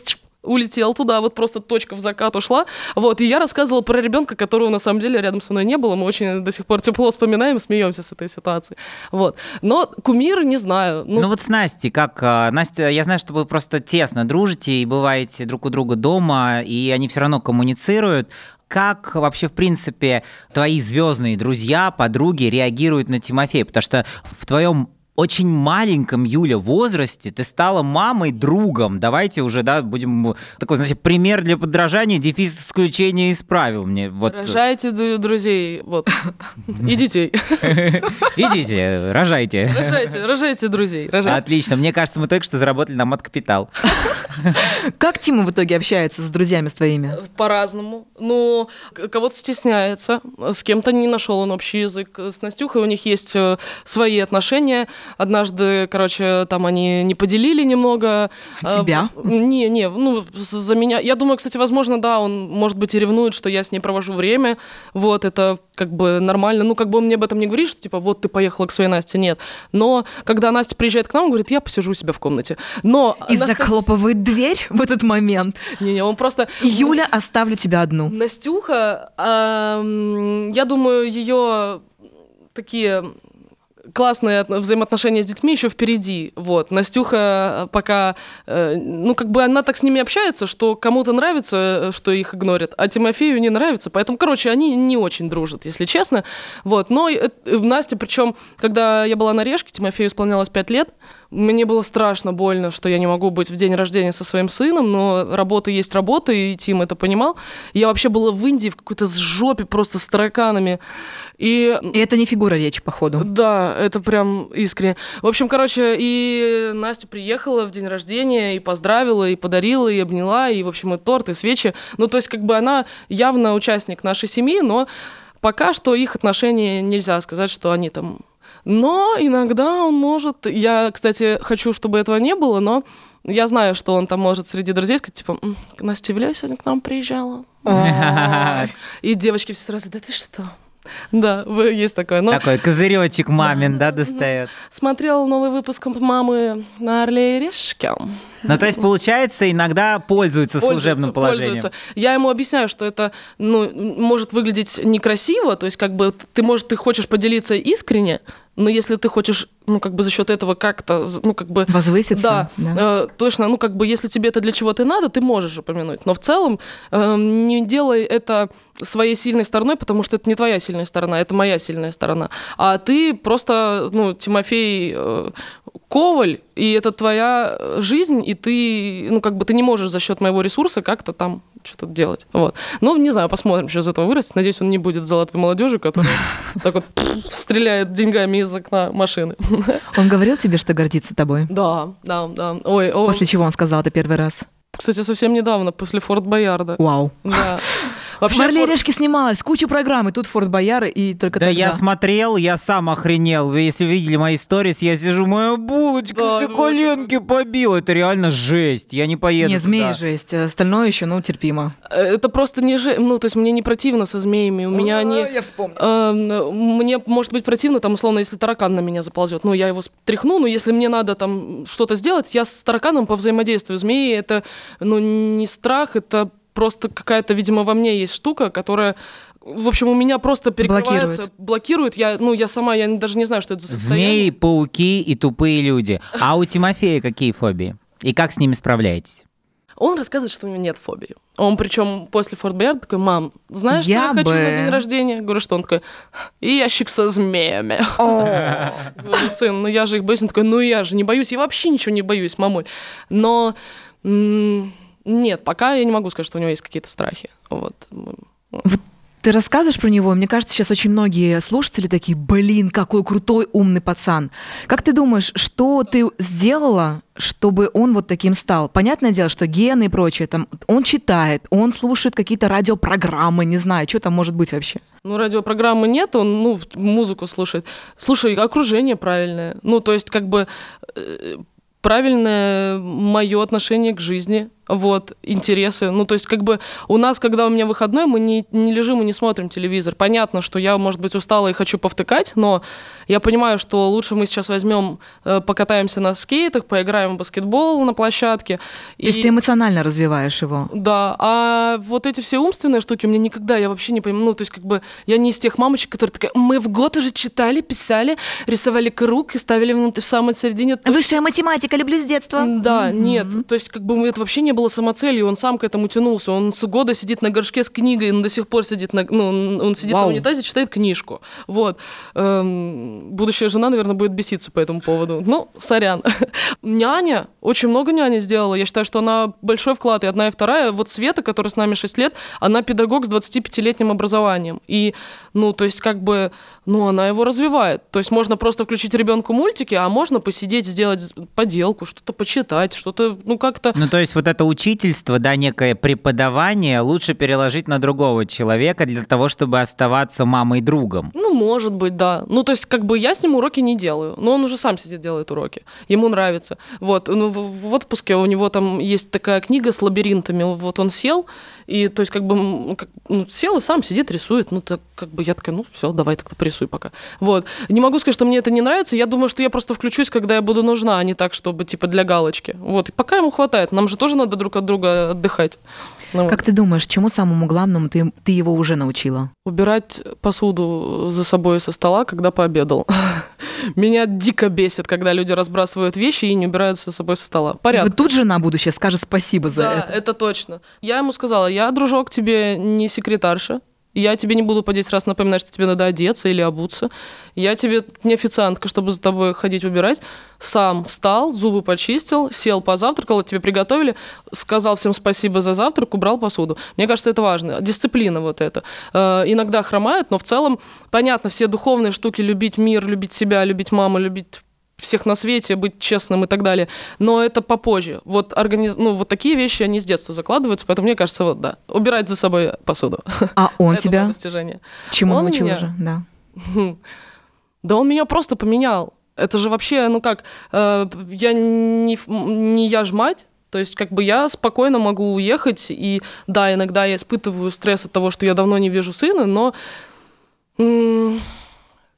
улетел туда, вот просто точка в закат ушла. Вот, и я рассказывала про ребенка, которого на самом деле рядом со мной не было. Мы очень до сих пор тепло вспоминаем, смеемся с этой ситуации. Вот. Но кумир не знаю. Ну, Ну, вот с Настей, как а, Настя, я знаю, что вы просто тесно дружите и бываете друг у друга дома, и они все равно коммуницируют. Как вообще, в принципе, твои звездные друзья, подруги реагируют на Тимофея? Потому что в твоем очень маленьком, Юля, возрасте ты стала мамой, другом. Давайте уже, да, будем такой, значит, пример для подражания, дефис исключения из правил мне. Вот. рожайте друзей, вот, и детей. Идите, рожайте. Рожайте, рожайте друзей, рожайте. Отлично. Мне кажется, мы только что заработали на мат-капитал. Как Тима в итоге общается с друзьями с твоими? По-разному. Ну, кого-то стесняется, с кем-то не нашел он общий язык. С Настюхой у них есть э, свои отношения. Однажды, короче, там они не поделили немного. А, тебя? А, не, не, ну, за меня. Я думаю, кстати, возможно, да, он, может быть, и ревнует, что я с ней провожу время. Вот, это как бы нормально. Ну, как бы он мне об этом не говорит, что типа, вот ты поехала к своей Насте, нет. Но когда Настя приезжает к нам, он говорит, я посижу у себя в комнате. Но И Настас... захлопывает дверь в этот момент. Не-не, он просто... Юля, оставлю тебя одну. Настюха, я думаю, ее такие классные взаимоотношения с детьми еще впереди. Вот. Настюха э, пока, э, ну, как бы она так с ними общается, что кому-то нравится, э, что их игнорят, а Тимофею не нравится. Поэтому, короче, они не очень дружат, если честно. Вот. Но Настя, причем, когда я была на Решке, Тимофею исполнялось 5 лет, мне было страшно больно, что я не могу быть в день рождения со своим сыном, но работа есть работа, и Тим это понимал. Я вообще была в Индии в какой-то жопе просто с тараканами. И... и это не фигура речи, походу. Да, это прям искренне. В общем, короче, и Настя приехала в день рождения и поздравила, и подарила, и обняла, и, в общем, и торт, и свечи. Ну, то есть, как бы она явно участник нашей семьи, но пока что их отношения нельзя сказать, что они там но иногда он может... Я, кстати, хочу, чтобы этого не было, но я знаю, что он там может среди друзей сказать, типа, Настя Ивлева сегодня к нам приезжала. И девочки все сразу, да ты что? Да, есть такое. Но... Такой козыречек мамин, да, достает. Смотрел новый выпуск мамы на Орле и Решке. Ну, то есть, получается, иногда пользуются, пользуются служебным положением. Пользуются. Я ему объясняю, что это ну, может выглядеть некрасиво, то есть, как бы ты, может, ты хочешь поделиться искренне, но если ты хочешь, ну, как бы за счет этого как-то, ну, как бы... Возвыситься. Да, да. Э, точно. Ну, как бы, если тебе это для чего-то надо, ты можешь упомянуть. Но в целом э, не делай это своей сильной стороной, потому что это не твоя сильная сторона, это моя сильная сторона. А ты просто, ну, Тимофей э, Коваль, и это твоя жизнь, и ты, ну, как бы ты не можешь за счет моего ресурса как-то там что-то делать. Вот. Ну, не знаю, посмотрим, что из этого вырастет. Надеюсь, он не будет золотой молодежи, которая так вот стреляет деньгами из окна машины. Он говорил тебе, что гордится тобой? Да, да, да. Ой, После чего он сказал это первый раз? Кстати, совсем недавно, после Форт Боярда. Вау. Да. Вообще, в Орле Решке снималась куча программ, и тут Форт Бояры, и только Да тогда. я смотрел, я сам охренел. Вы, если видели мои сторис, я сижу, моя булочка, да, все коленки побил. Это реально жесть. Я не поеду Не, змеи жесть. Остальное еще, ну, терпимо. Это просто не жесть. Ну, то есть мне не противно со змеями. У меня они... Я вспомнил. Э, мне может быть противно, там, условно, если таракан на меня заползет. Ну, я его тряхну, но если мне надо там что-то сделать, я с тараканом повзаимодействую. Змеи — это, ну, не страх, это просто какая-то, видимо, во мне есть штука, которая в общем, у меня просто перекрывается, блокирует. блокирует. Я, ну, я сама, я даже не знаю, что это за состояние. Змеи, пауки и тупые люди. А у Тимофея какие фобии? И как с ними справляетесь? Он рассказывает, что у него нет фобии. Он причем после Форт Боярд такой, мам, знаешь, я что я бы... хочу на день рождения? Говорю, что он такой, и ящик со змеями. Говорю, сын, ну я же их боюсь. Он такой, ну я же не боюсь, я вообще ничего не боюсь, мамуль. Но нет, пока я не могу сказать, что у него есть какие-то страхи. Вот. вот ты рассказываешь про него, мне кажется, сейчас очень многие слушатели такие, блин, какой крутой, умный пацан. Как ты думаешь, что ты сделала, чтобы он вот таким стал? Понятное дело, что гены и прочее, там, он читает, он слушает какие-то радиопрограммы, не знаю, что там может быть вообще? Ну, радиопрограммы нет, он, ну, музыку слушает. Слушай, окружение правильное. Ну, то есть, как бы э, правильное мое отношение к жизни, вот, интересы. Ну, то есть, как бы у нас, когда у меня выходной, мы не, не лежим и не смотрим телевизор. Понятно, что я, может быть, устала и хочу повтыкать, но я понимаю, что лучше мы сейчас возьмем, э, покатаемся на скейтах, поиграем в баскетбол на площадке. То и... есть ты эмоционально развиваешь его? Да, а вот эти все умственные штуки у меня никогда, я вообще не понимаю, ну, то есть, как бы, я не из тех мамочек, которые такая, мы в год уже читали, писали, рисовали круг и ставили внутрь, в самой середине. Высшая математика, люблю с детства. Да, mm-hmm. нет, то есть, как бы, это вообще не было самоцелью, он сам к этому тянулся. Он с года сидит на горшке с книгой, он до сих пор сидит на, ну, он сидит Вау. на унитазе, читает книжку. Вот. Эм, будущая жена, наверное, будет беситься по этому поводу. Ну, сорян. Няня, очень много няни сделала. Я считаю, что она большой вклад, и одна, и вторая. Вот Света, которая с нами 6 лет, она педагог с 25-летним образованием. И, ну, то есть, как бы, ну, она его развивает. То есть, можно просто включить ребенку мультики, а можно посидеть, сделать поделку, что-то почитать, что-то, ну, как-то... Ну, то есть, вот это учительство, да, некое преподавание лучше переложить на другого человека для того, чтобы оставаться мамой другом. Ну, может быть, да. Ну, то есть, как бы я с ним уроки не делаю, но он уже сам сидит, делает уроки. Ему нравится. Вот, ну, в, в отпуске у него там есть такая книга с лабиринтами. Вот он сел, и, то есть, как бы, как, ну, сел и сам сидит, рисует. Ну, так, как бы, я такая, ну, все, давай тогда порисуй пока. Вот. Не могу сказать, что мне это не нравится. Я думаю, что я просто включусь, когда я буду нужна, а не так, чтобы, типа, для галочки. Вот. И пока ему хватает. Нам же тоже надо друг от друга отдыхать. Ну, как ты думаешь, чему самому главному ты, ты его уже научила? Убирать посуду за собой со стола, когда пообедал. Меня дико бесит, когда люди разбрасывают вещи и не убирают за собой со стола. Порядок. Тут жена будущая скажет спасибо за да, это. это точно. Я ему сказала, я, дружок, тебе не секретарша, я тебе не буду по 10 раз напоминать, что тебе надо одеться или обуться. Я тебе не официантка, чтобы за тобой ходить убирать. Сам встал, зубы почистил, сел, позавтракал, тебе приготовили, сказал всем спасибо за завтрак, убрал посуду. Мне кажется, это важно. Дисциплина вот это. Э, иногда хромает, но в целом, понятно, все духовные штуки, любить мир, любить себя, любить маму, любить всех на свете, быть честным и так далее. Но это попозже. Вот, организ... ну, вот такие вещи, они с детства закладываются, поэтому мне кажется, вот, да, убирать за собой посуду. А он тебя? достижение. Чему он научил меня... уже? Да. Да он меня просто поменял. Это же вообще, ну как, э, я не, не я ж мать, то есть как бы я спокойно могу уехать, и да, иногда я испытываю стресс от того, что я давно не вижу сына, но...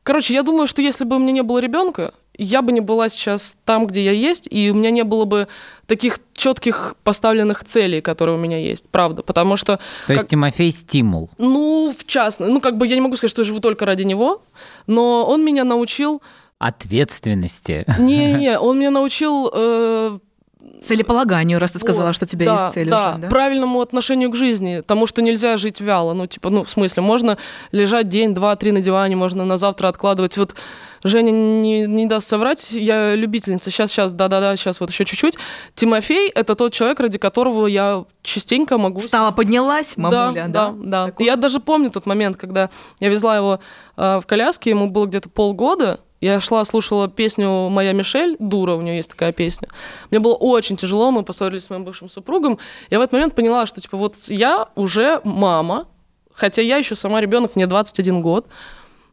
Короче, я думаю, что если бы у меня не было ребенка, я бы не была сейчас там, где я есть, и у меня не было бы таких четких поставленных целей, которые у меня есть, правда, потому что... То как... есть Тимофей стимул? Ну, в частности, ну, как бы я не могу сказать, что я живу только ради него, но он меня научил... Ответственности. Не-не, он меня научил э, Целеполаганию, раз ты сказала, вот, что у тебя да, есть цель да, уже, да? правильному отношению к жизни, тому, что нельзя жить вяло, ну, типа, ну, в смысле, можно лежать день, два, три на диване, можно на завтра откладывать, вот Женя не, не даст соврать, я любительница, сейчас, сейчас, да-да-да, сейчас вот еще чуть-чуть. Тимофей — это тот человек, ради которого я частенько могу... Стала, поднялась, мамуля, да? Да, да. Такой... Я даже помню тот момент, когда я везла его э, в коляске, ему было где-то полгода, я шла, слушала песню «Моя Мишель», «Дура», у нее есть такая песня. Мне было очень тяжело, мы поссорились с моим бывшим супругом. Я в этот момент поняла, что, типа, вот я уже мама, хотя я еще сама ребенок, мне 21 год,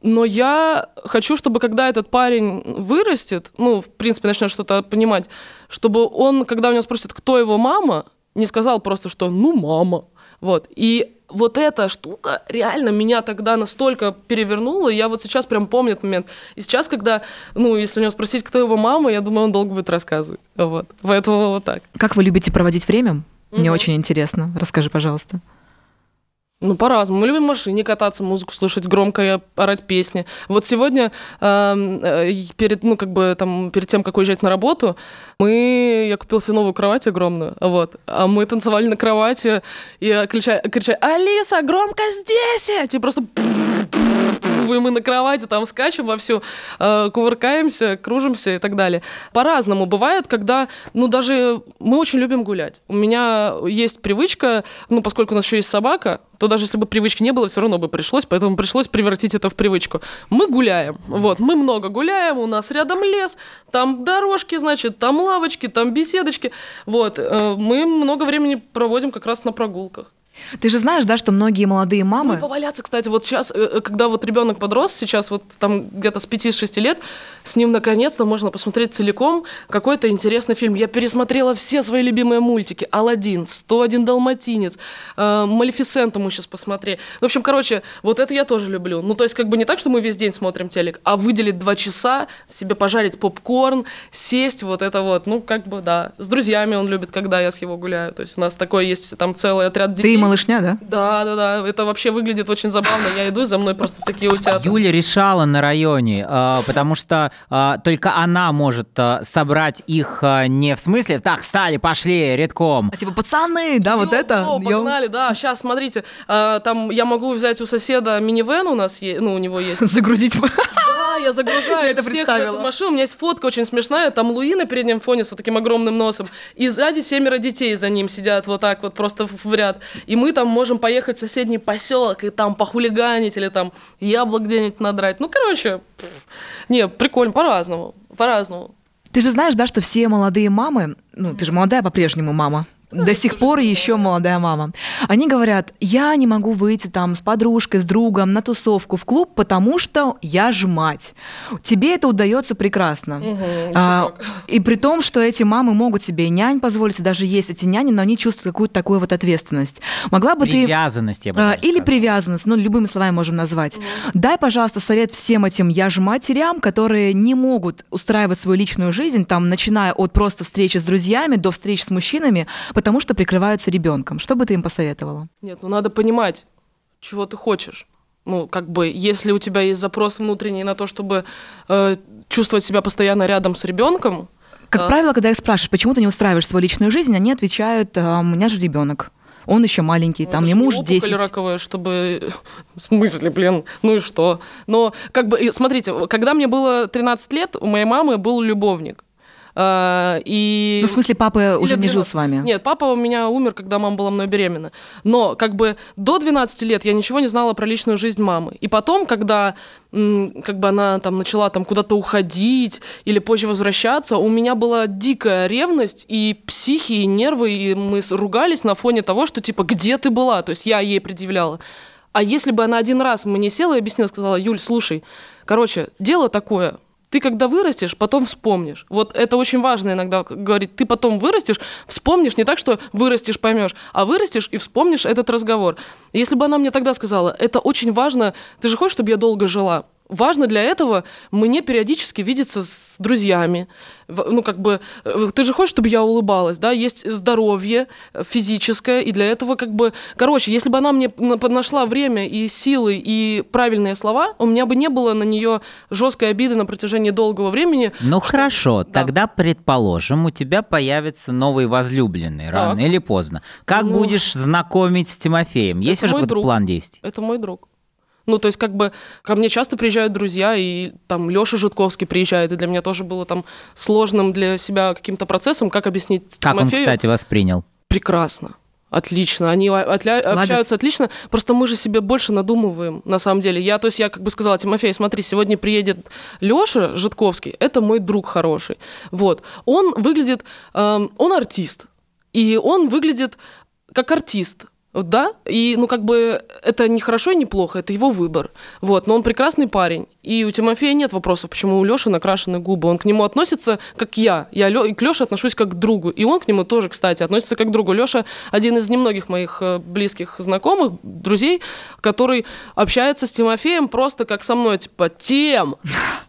но я хочу, чтобы когда этот парень вырастет, ну, в принципе, начнет что-то понимать, чтобы он, когда у него спросят, кто его мама, не сказал просто, что «ну, мама». Вот. И вот эта штука реально меня тогда настолько перевернула, и я вот сейчас прям помню этот момент. И сейчас, когда, ну, если у него спросить, кто его мама, я думаю, он долго будет рассказывать. Вот. Поэтому вот так. Как вы любите проводить время? Мне угу. очень интересно. Расскажи, пожалуйста. Ну, по-разному. Мы любим в машине кататься, музыку слушать, громко орать песни. Вот сегодня, э, перед, ну, как бы, там, перед тем, как уезжать на работу, мы, я купила себе новую кровать огромную, вот, а мы танцевали на кровати и кричали, кричали «Алиса, громкость 10!» И просто и мы на кровати там скачем вовсю, э, кувыркаемся, кружимся и так далее. По-разному бывает, когда, ну, даже мы очень любим гулять. У меня есть привычка, ну, поскольку у нас еще есть собака, то даже если бы привычки не было, все равно бы пришлось, поэтому пришлось превратить это в привычку. Мы гуляем, вот, мы много гуляем, у нас рядом лес, там дорожки, значит, там лавочки, там беседочки, вот, э, мы много времени проводим как раз на прогулках. Ты же знаешь, да, что многие молодые мамы... Ну, поваляться, кстати, вот сейчас, э, э, когда вот ребенок подрос, сейчас вот там где-то с 5-6 лет, с ним наконец-то можно посмотреть целиком какой-то интересный фильм. Я пересмотрела все свои любимые мультики. «Аладдин», «101 далматинец», э, «Малефисенту» мы сейчас посмотрели. В общем, короче, вот это я тоже люблю. Ну, то есть как бы не так, что мы весь день смотрим телек, а выделить два часа, себе пожарить попкорн, сесть, вот это вот, ну, как бы, да. С друзьями он любит, когда я с его гуляю. То есть у нас такой есть там целый отряд детей. Ты малышня, да? Да, да, да. Это вообще выглядит очень забавно. Я иду, за мной просто такие утята. Юля решала на районе, э, потому что э, только она может э, собрать их не в смысле «так, встали, пошли, редком». А типа «пацаны, да, вот это». Погнали, да. Сейчас, смотрите, там я могу взять у соседа минивэн у нас, есть, ну, у него есть. Загрузить. Да, я загружаю это всех в эту машину. У меня есть фотка очень смешная, там Луи на переднем фоне с вот таким огромным носом, и сзади семеро детей за ним сидят вот так вот просто в ряд. И мы там можем поехать в соседний поселок и там похулиганить или там яблок где-нибудь надрать. Ну, короче, пфф. не, прикольно, по-разному, по-разному. Ты же знаешь, да, что все молодые мамы, ну, ты же молодая по-прежнему мама, до сих пор еще молодая мама. Они говорят, я не могу выйти там с подружкой, с другом на тусовку в клуб, потому что я же мать. Тебе это удается прекрасно. А, и при том, что эти мамы могут себе и нянь позволить, даже есть эти няни, но они чувствуют какую-то такую вот ответственность. Могла бы Привязанность, ты... я бы даже Или привязанность, ну, любыми словами можем назвать. Дай, пожалуйста, совет всем этим я же матерям, которые не могут устраивать свою личную жизнь, там, начиная от просто встречи с друзьями до встреч с мужчинами, потому что прикрываются ребенком. Что бы ты им посоветовала? Нет, ну надо понимать, чего ты хочешь. Ну, как бы, если у тебя есть запрос внутренний на то, чтобы э, чувствовать себя постоянно рядом с ребенком, Как Да. правило, когда их спрашиваешь, почему ты не устраиваешь свою личную жизнь, они отвечают, «А, у меня же ребенок. Он еще маленький, Ну, там ему уж опухоль 10. раковая, чтобы... В смысле, блин, ну и что? Но, как бы, смотрите, когда мне было 13 лет, у моей мамы был любовник. А, и... Ну, в смысле, папа уже не жил 12. с вами? Нет, папа у меня умер, когда мама была мной беременна. Но как бы до 12 лет я ничего не знала про личную жизнь мамы. И потом, когда как бы она там начала там куда-то уходить или позже возвращаться, у меня была дикая ревность и психи, и нервы, и мы ругались на фоне того, что типа где ты была? То есть я ей предъявляла. А если бы она один раз мне села и объяснила, сказала, Юль, слушай, короче, дело такое, ты когда вырастешь, потом вспомнишь. Вот это очень важно иногда говорить. Ты потом вырастешь, вспомнишь не так, что вырастешь, поймешь, а вырастешь и вспомнишь этот разговор. Если бы она мне тогда сказала, это очень важно, ты же хочешь, чтобы я долго жила? Важно для этого мне периодически видеться с друзьями. Ну, как бы, э, ты же хочешь, чтобы я улыбалась, да? Есть здоровье э, физическое, и для этого, как бы... Короче, если бы она мне на- нашла время и силы, и правильные слова, у меня бы не было на нее жесткой обиды на протяжении долгого времени. Ну хорошо, да. тогда предположим, у тебя появится новый возлюбленный рано или поздно. Как Ну. будешь знакомить с Тимофеем? Есть Это уже какой-то друг. план действий? Это мой друг. Ну, то есть, как бы, ко мне часто приезжают друзья, и там Лёша Житковский приезжает, и для меня тоже было там сложным для себя каким-то процессом, как объяснить Как он, Тимофею. кстати, воспринял? Прекрасно. Отлично, они отля- общаются отлично, просто мы же себе больше надумываем, на самом деле. Я, то есть я как бы сказала, Тимофей, смотри, сегодня приедет Лёша Житковский, это мой друг хороший. Вот, он выглядит, эм, он артист, и он выглядит как артист, да, и, ну, как бы, это не хорошо и не плохо, это его выбор, вот, но он прекрасный парень, и у Тимофея нет вопросов, почему у Лёши накрашены губы, он к нему относится как я, я Лё- к Лёше отношусь как к другу, и он к нему тоже, кстати, относится как к другу. Лёша один из немногих моих э, близких знакомых, друзей, который общается с Тимофеем просто как со мной, типа, Тем,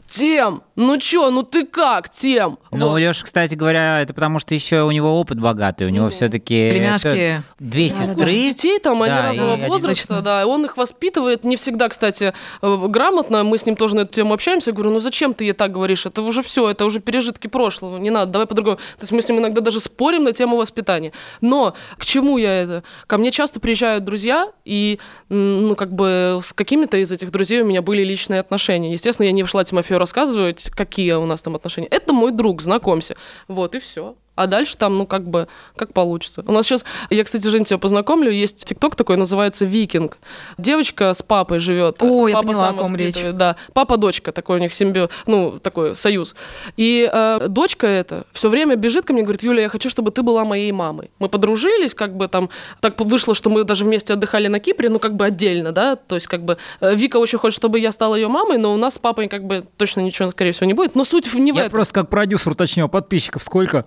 Тем, ну чё, ну ты как, Тем? Ну, Вот. Леша, кстати говоря, это потому что еще у него опыт богатый, у него все-таки Племяшки. две Слушай, сестры. детей там, они Да, разного и один- возраста, Точно. да, и он их воспитывает не всегда, кстати, э, грамотно. Мы с ним тоже на эту тему общаемся. Я говорю, ну зачем ты ей так говоришь? Это уже все, это уже пережитки прошлого, не надо, давай по-другому. То есть мы с ним иногда даже спорим на тему воспитания. Но к чему я это? Ко мне часто приезжают друзья, и, ну, как бы с какими-то из этих друзей у меня были личные отношения. Естественно, я не вышла Тимофею рассказывать, какие у нас там отношения. Это мой друг, знакомься. Вот, и все. А дальше там, ну, как бы, как получится. У нас сейчас, я, кстати, Жень, тебя познакомлю, есть тикток такой, называется «Викинг». Девочка с папой живет. О, я Папа поняла, о ком речь. Да, папа-дочка, такой у них симбио, ну, такой союз. И э, дочка эта все время бежит ко мне и говорит, Юля, я хочу, чтобы ты была моей мамой. Мы подружились, как бы там, так вышло, что мы даже вместе отдыхали на Кипре, ну, как бы отдельно, да, то есть, как бы, э, Вика очень хочет, чтобы я стала ее мамой, но у нас с папой, как бы, точно ничего, скорее всего, не будет. Но суть в- не в Я этом. просто как продюсер уточню, а подписчиков сколько?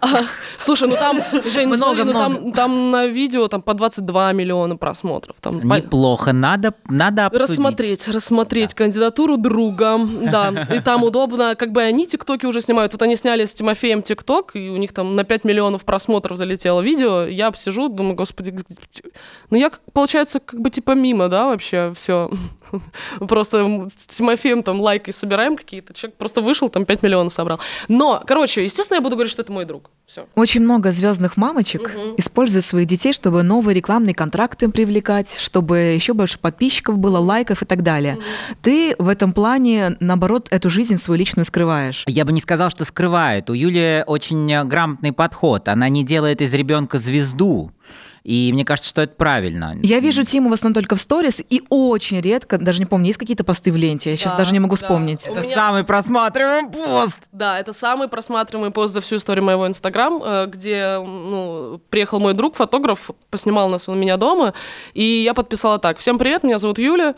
Слушай, ну там, Жень, ну смотри, ну Много-много. там, там на видео там по 22 миллиона просмотров. Там, по- Неплохо, надо, надо обсудить. Рассмотреть, рассмотреть кандидатуру друга, да, и там удобно, как бы они тиктоки уже снимают, вот они сняли с Тимофеем тикток, и у них там на 5 миллионов просмотров залетело видео, я сижу, думаю, господи, ну я, получается, как бы типа мимо, да, вообще, все, просто с Тимофеем там лайки собираем какие-то, человек просто вышел, там 5 миллионов собрал, но, короче, естественно, я буду говорить, что это мой друг, все. Очень много звездных мамочек используют своих детей, чтобы новые рекламные контракты им привлекать, чтобы еще больше подписчиков было, лайков и так далее. Ты в этом плане, наоборот, эту жизнь свою личную скрываешь. Я бы не сказал, что скрывает. У Юли очень э, грамотный подход. Она не делает из ребенка звезду. И мне кажется, что это правильно. Я вижу Тиму в основном только в сторис, и очень редко, даже не помню, есть какие-то посты в ленте, я сейчас Да, даже не могу да. вспомнить. У Это меня- самый просматриваемый пост! Да, это самый просматриваемый пост за всю историю моего Инстаграм, э, где ну, приехал мой друг, фотограф, поснимал нас у меня дома, и я подписала так. Всем привет, меня зовут Юля,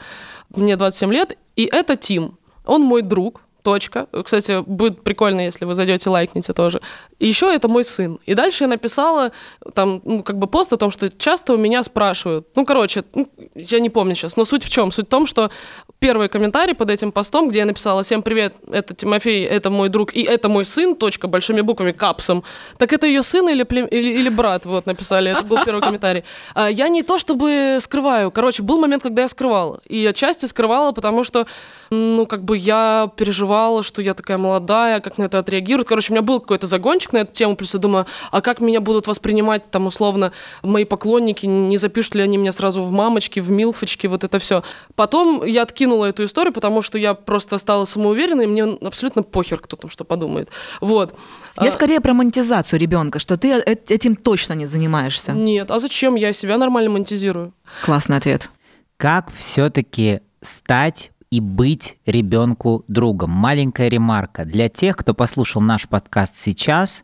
мне 27 лет, и это Тим. Он мой друг, точка. Кстати, будет прикольно, если вы зайдете, лайкните тоже. И еще это мой сын. И дальше я написала там, ну, как бы пост о том, что часто у меня спрашивают. Ну, короче, ну, я не помню сейчас, но суть в чем? Суть в том, что первый комментарий под этим постом, где я написала «Всем привет, это Тимофей, это мой друг, и это мой сын», точка, большими буквами, капсом. Так это ее сын или, плем- или, или брат, вот, написали, это был первый комментарий. А, Я не то чтобы скрываю, короче, был момент, когда я скрывала. И отчасти скрывала, потому что, ну, как бы я переживала, что я такая молодая, как на это отреагируют. Короче, у меня был какой-то загончик на эту тему, плюс я думаю, а как меня будут воспринимать, там, условно, мои поклонники, не запишут ли они меня сразу в мамочки, в милфочки, вот это все. Потом я откинула эту историю, потому что я просто стала самоуверенной, и мне абсолютно похер, кто там что подумает. Вот. Я А, скорее про монетизацию ребенка, что ты э- этим точно не занимаешься. Нет, а зачем? Я себя нормально монетизирую. Классный ответ. Как все-таки стать и быть ребенку другом? Маленькая ремарка для тех, кто послушал наш подкаст сейчас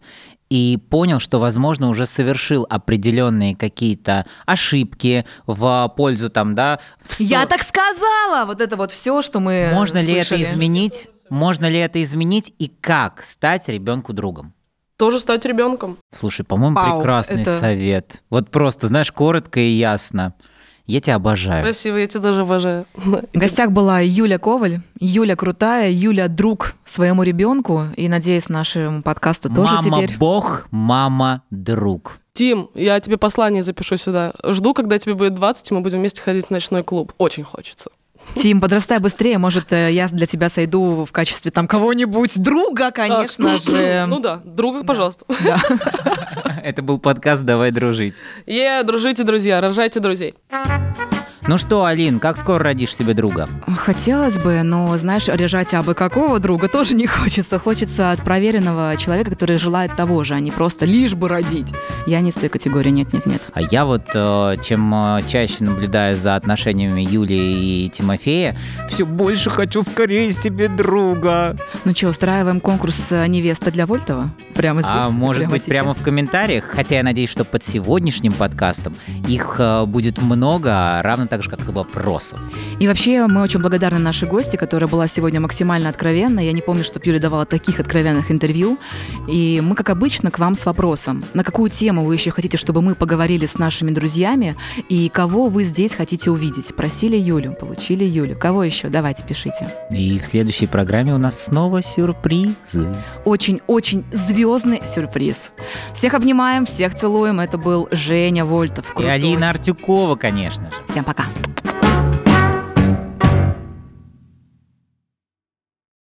и понял, что, возможно, уже совершил определенные какие-то ошибки в пользу там, да. в сто- Я так сказала! Вот это вот все, что мы Можно ли это слышали. изменить? Можно ли это изменить и как стать ребенку другом? Тоже стать ребенком. Слушай, по-моему, прекрасный это- совет. Вот просто, знаешь, коротко и ясно. Я тебя обожаю. Спасибо, я тебя тоже обожаю. В гостях была Юля Коваль. Юля крутая, Юля друг своему ребенку. И, надеюсь, нашему подкасту тоже мама теперь. бог, мама друг. Тим, я тебе послание запишу сюда. Жду, когда тебе будет 20, и мы будем вместе ходить в ночной клуб. Очень хочется. Тим, подрастай быстрее. Может, э, я для тебя сойду в качестве там кого-нибудь. Друга, конечно А, же. Ну да, друга, пожалуйста. Это был подкаст «Давай дружить». Е, дружите, друзья, рожайте друзей. Ну что, Алин, как скоро родишь себе друга? Хотелось бы, но, знаешь, рожать абы какого друга тоже не хочется. Хочется от проверенного человека, который желает того же, а не просто лишь бы родить. Я не с той категории, нет-нет-нет. А я вот, э, чем э, чаще наблюдаю за отношениями Юлии и Тимофея, все больше хочу скорее себе друга. Ну что, устраиваем конкурс э, «Невеста для Вольтова»? Прямо здесь? а может быть, сейчас? прямо в комментариях? Хотя я надеюсь, что под сегодняшним подкастом их будет много, равно так же, как и вопросов. И вообще, мы очень благодарны нашей гости, которая была сегодня максимально откровенна. Я не помню, чтобы Юля давала таких откровенных интервью. И мы, как обычно, к вам с вопросом. На какую тему вы еще хотите, чтобы мы поговорили с нашими друзьями? И кого вы здесь хотите увидеть? Просили Юлю, получили Юлю. Кого еще? Давайте, пишите. И в следующей программе у нас снова сюрпризы. Очень-очень звездный сюрприз. Всех обнимаем, всех целуем. Это был Женя Вольтов. И Крутой. Алина Артюкова, конечно же. Всем пока. ค่ะ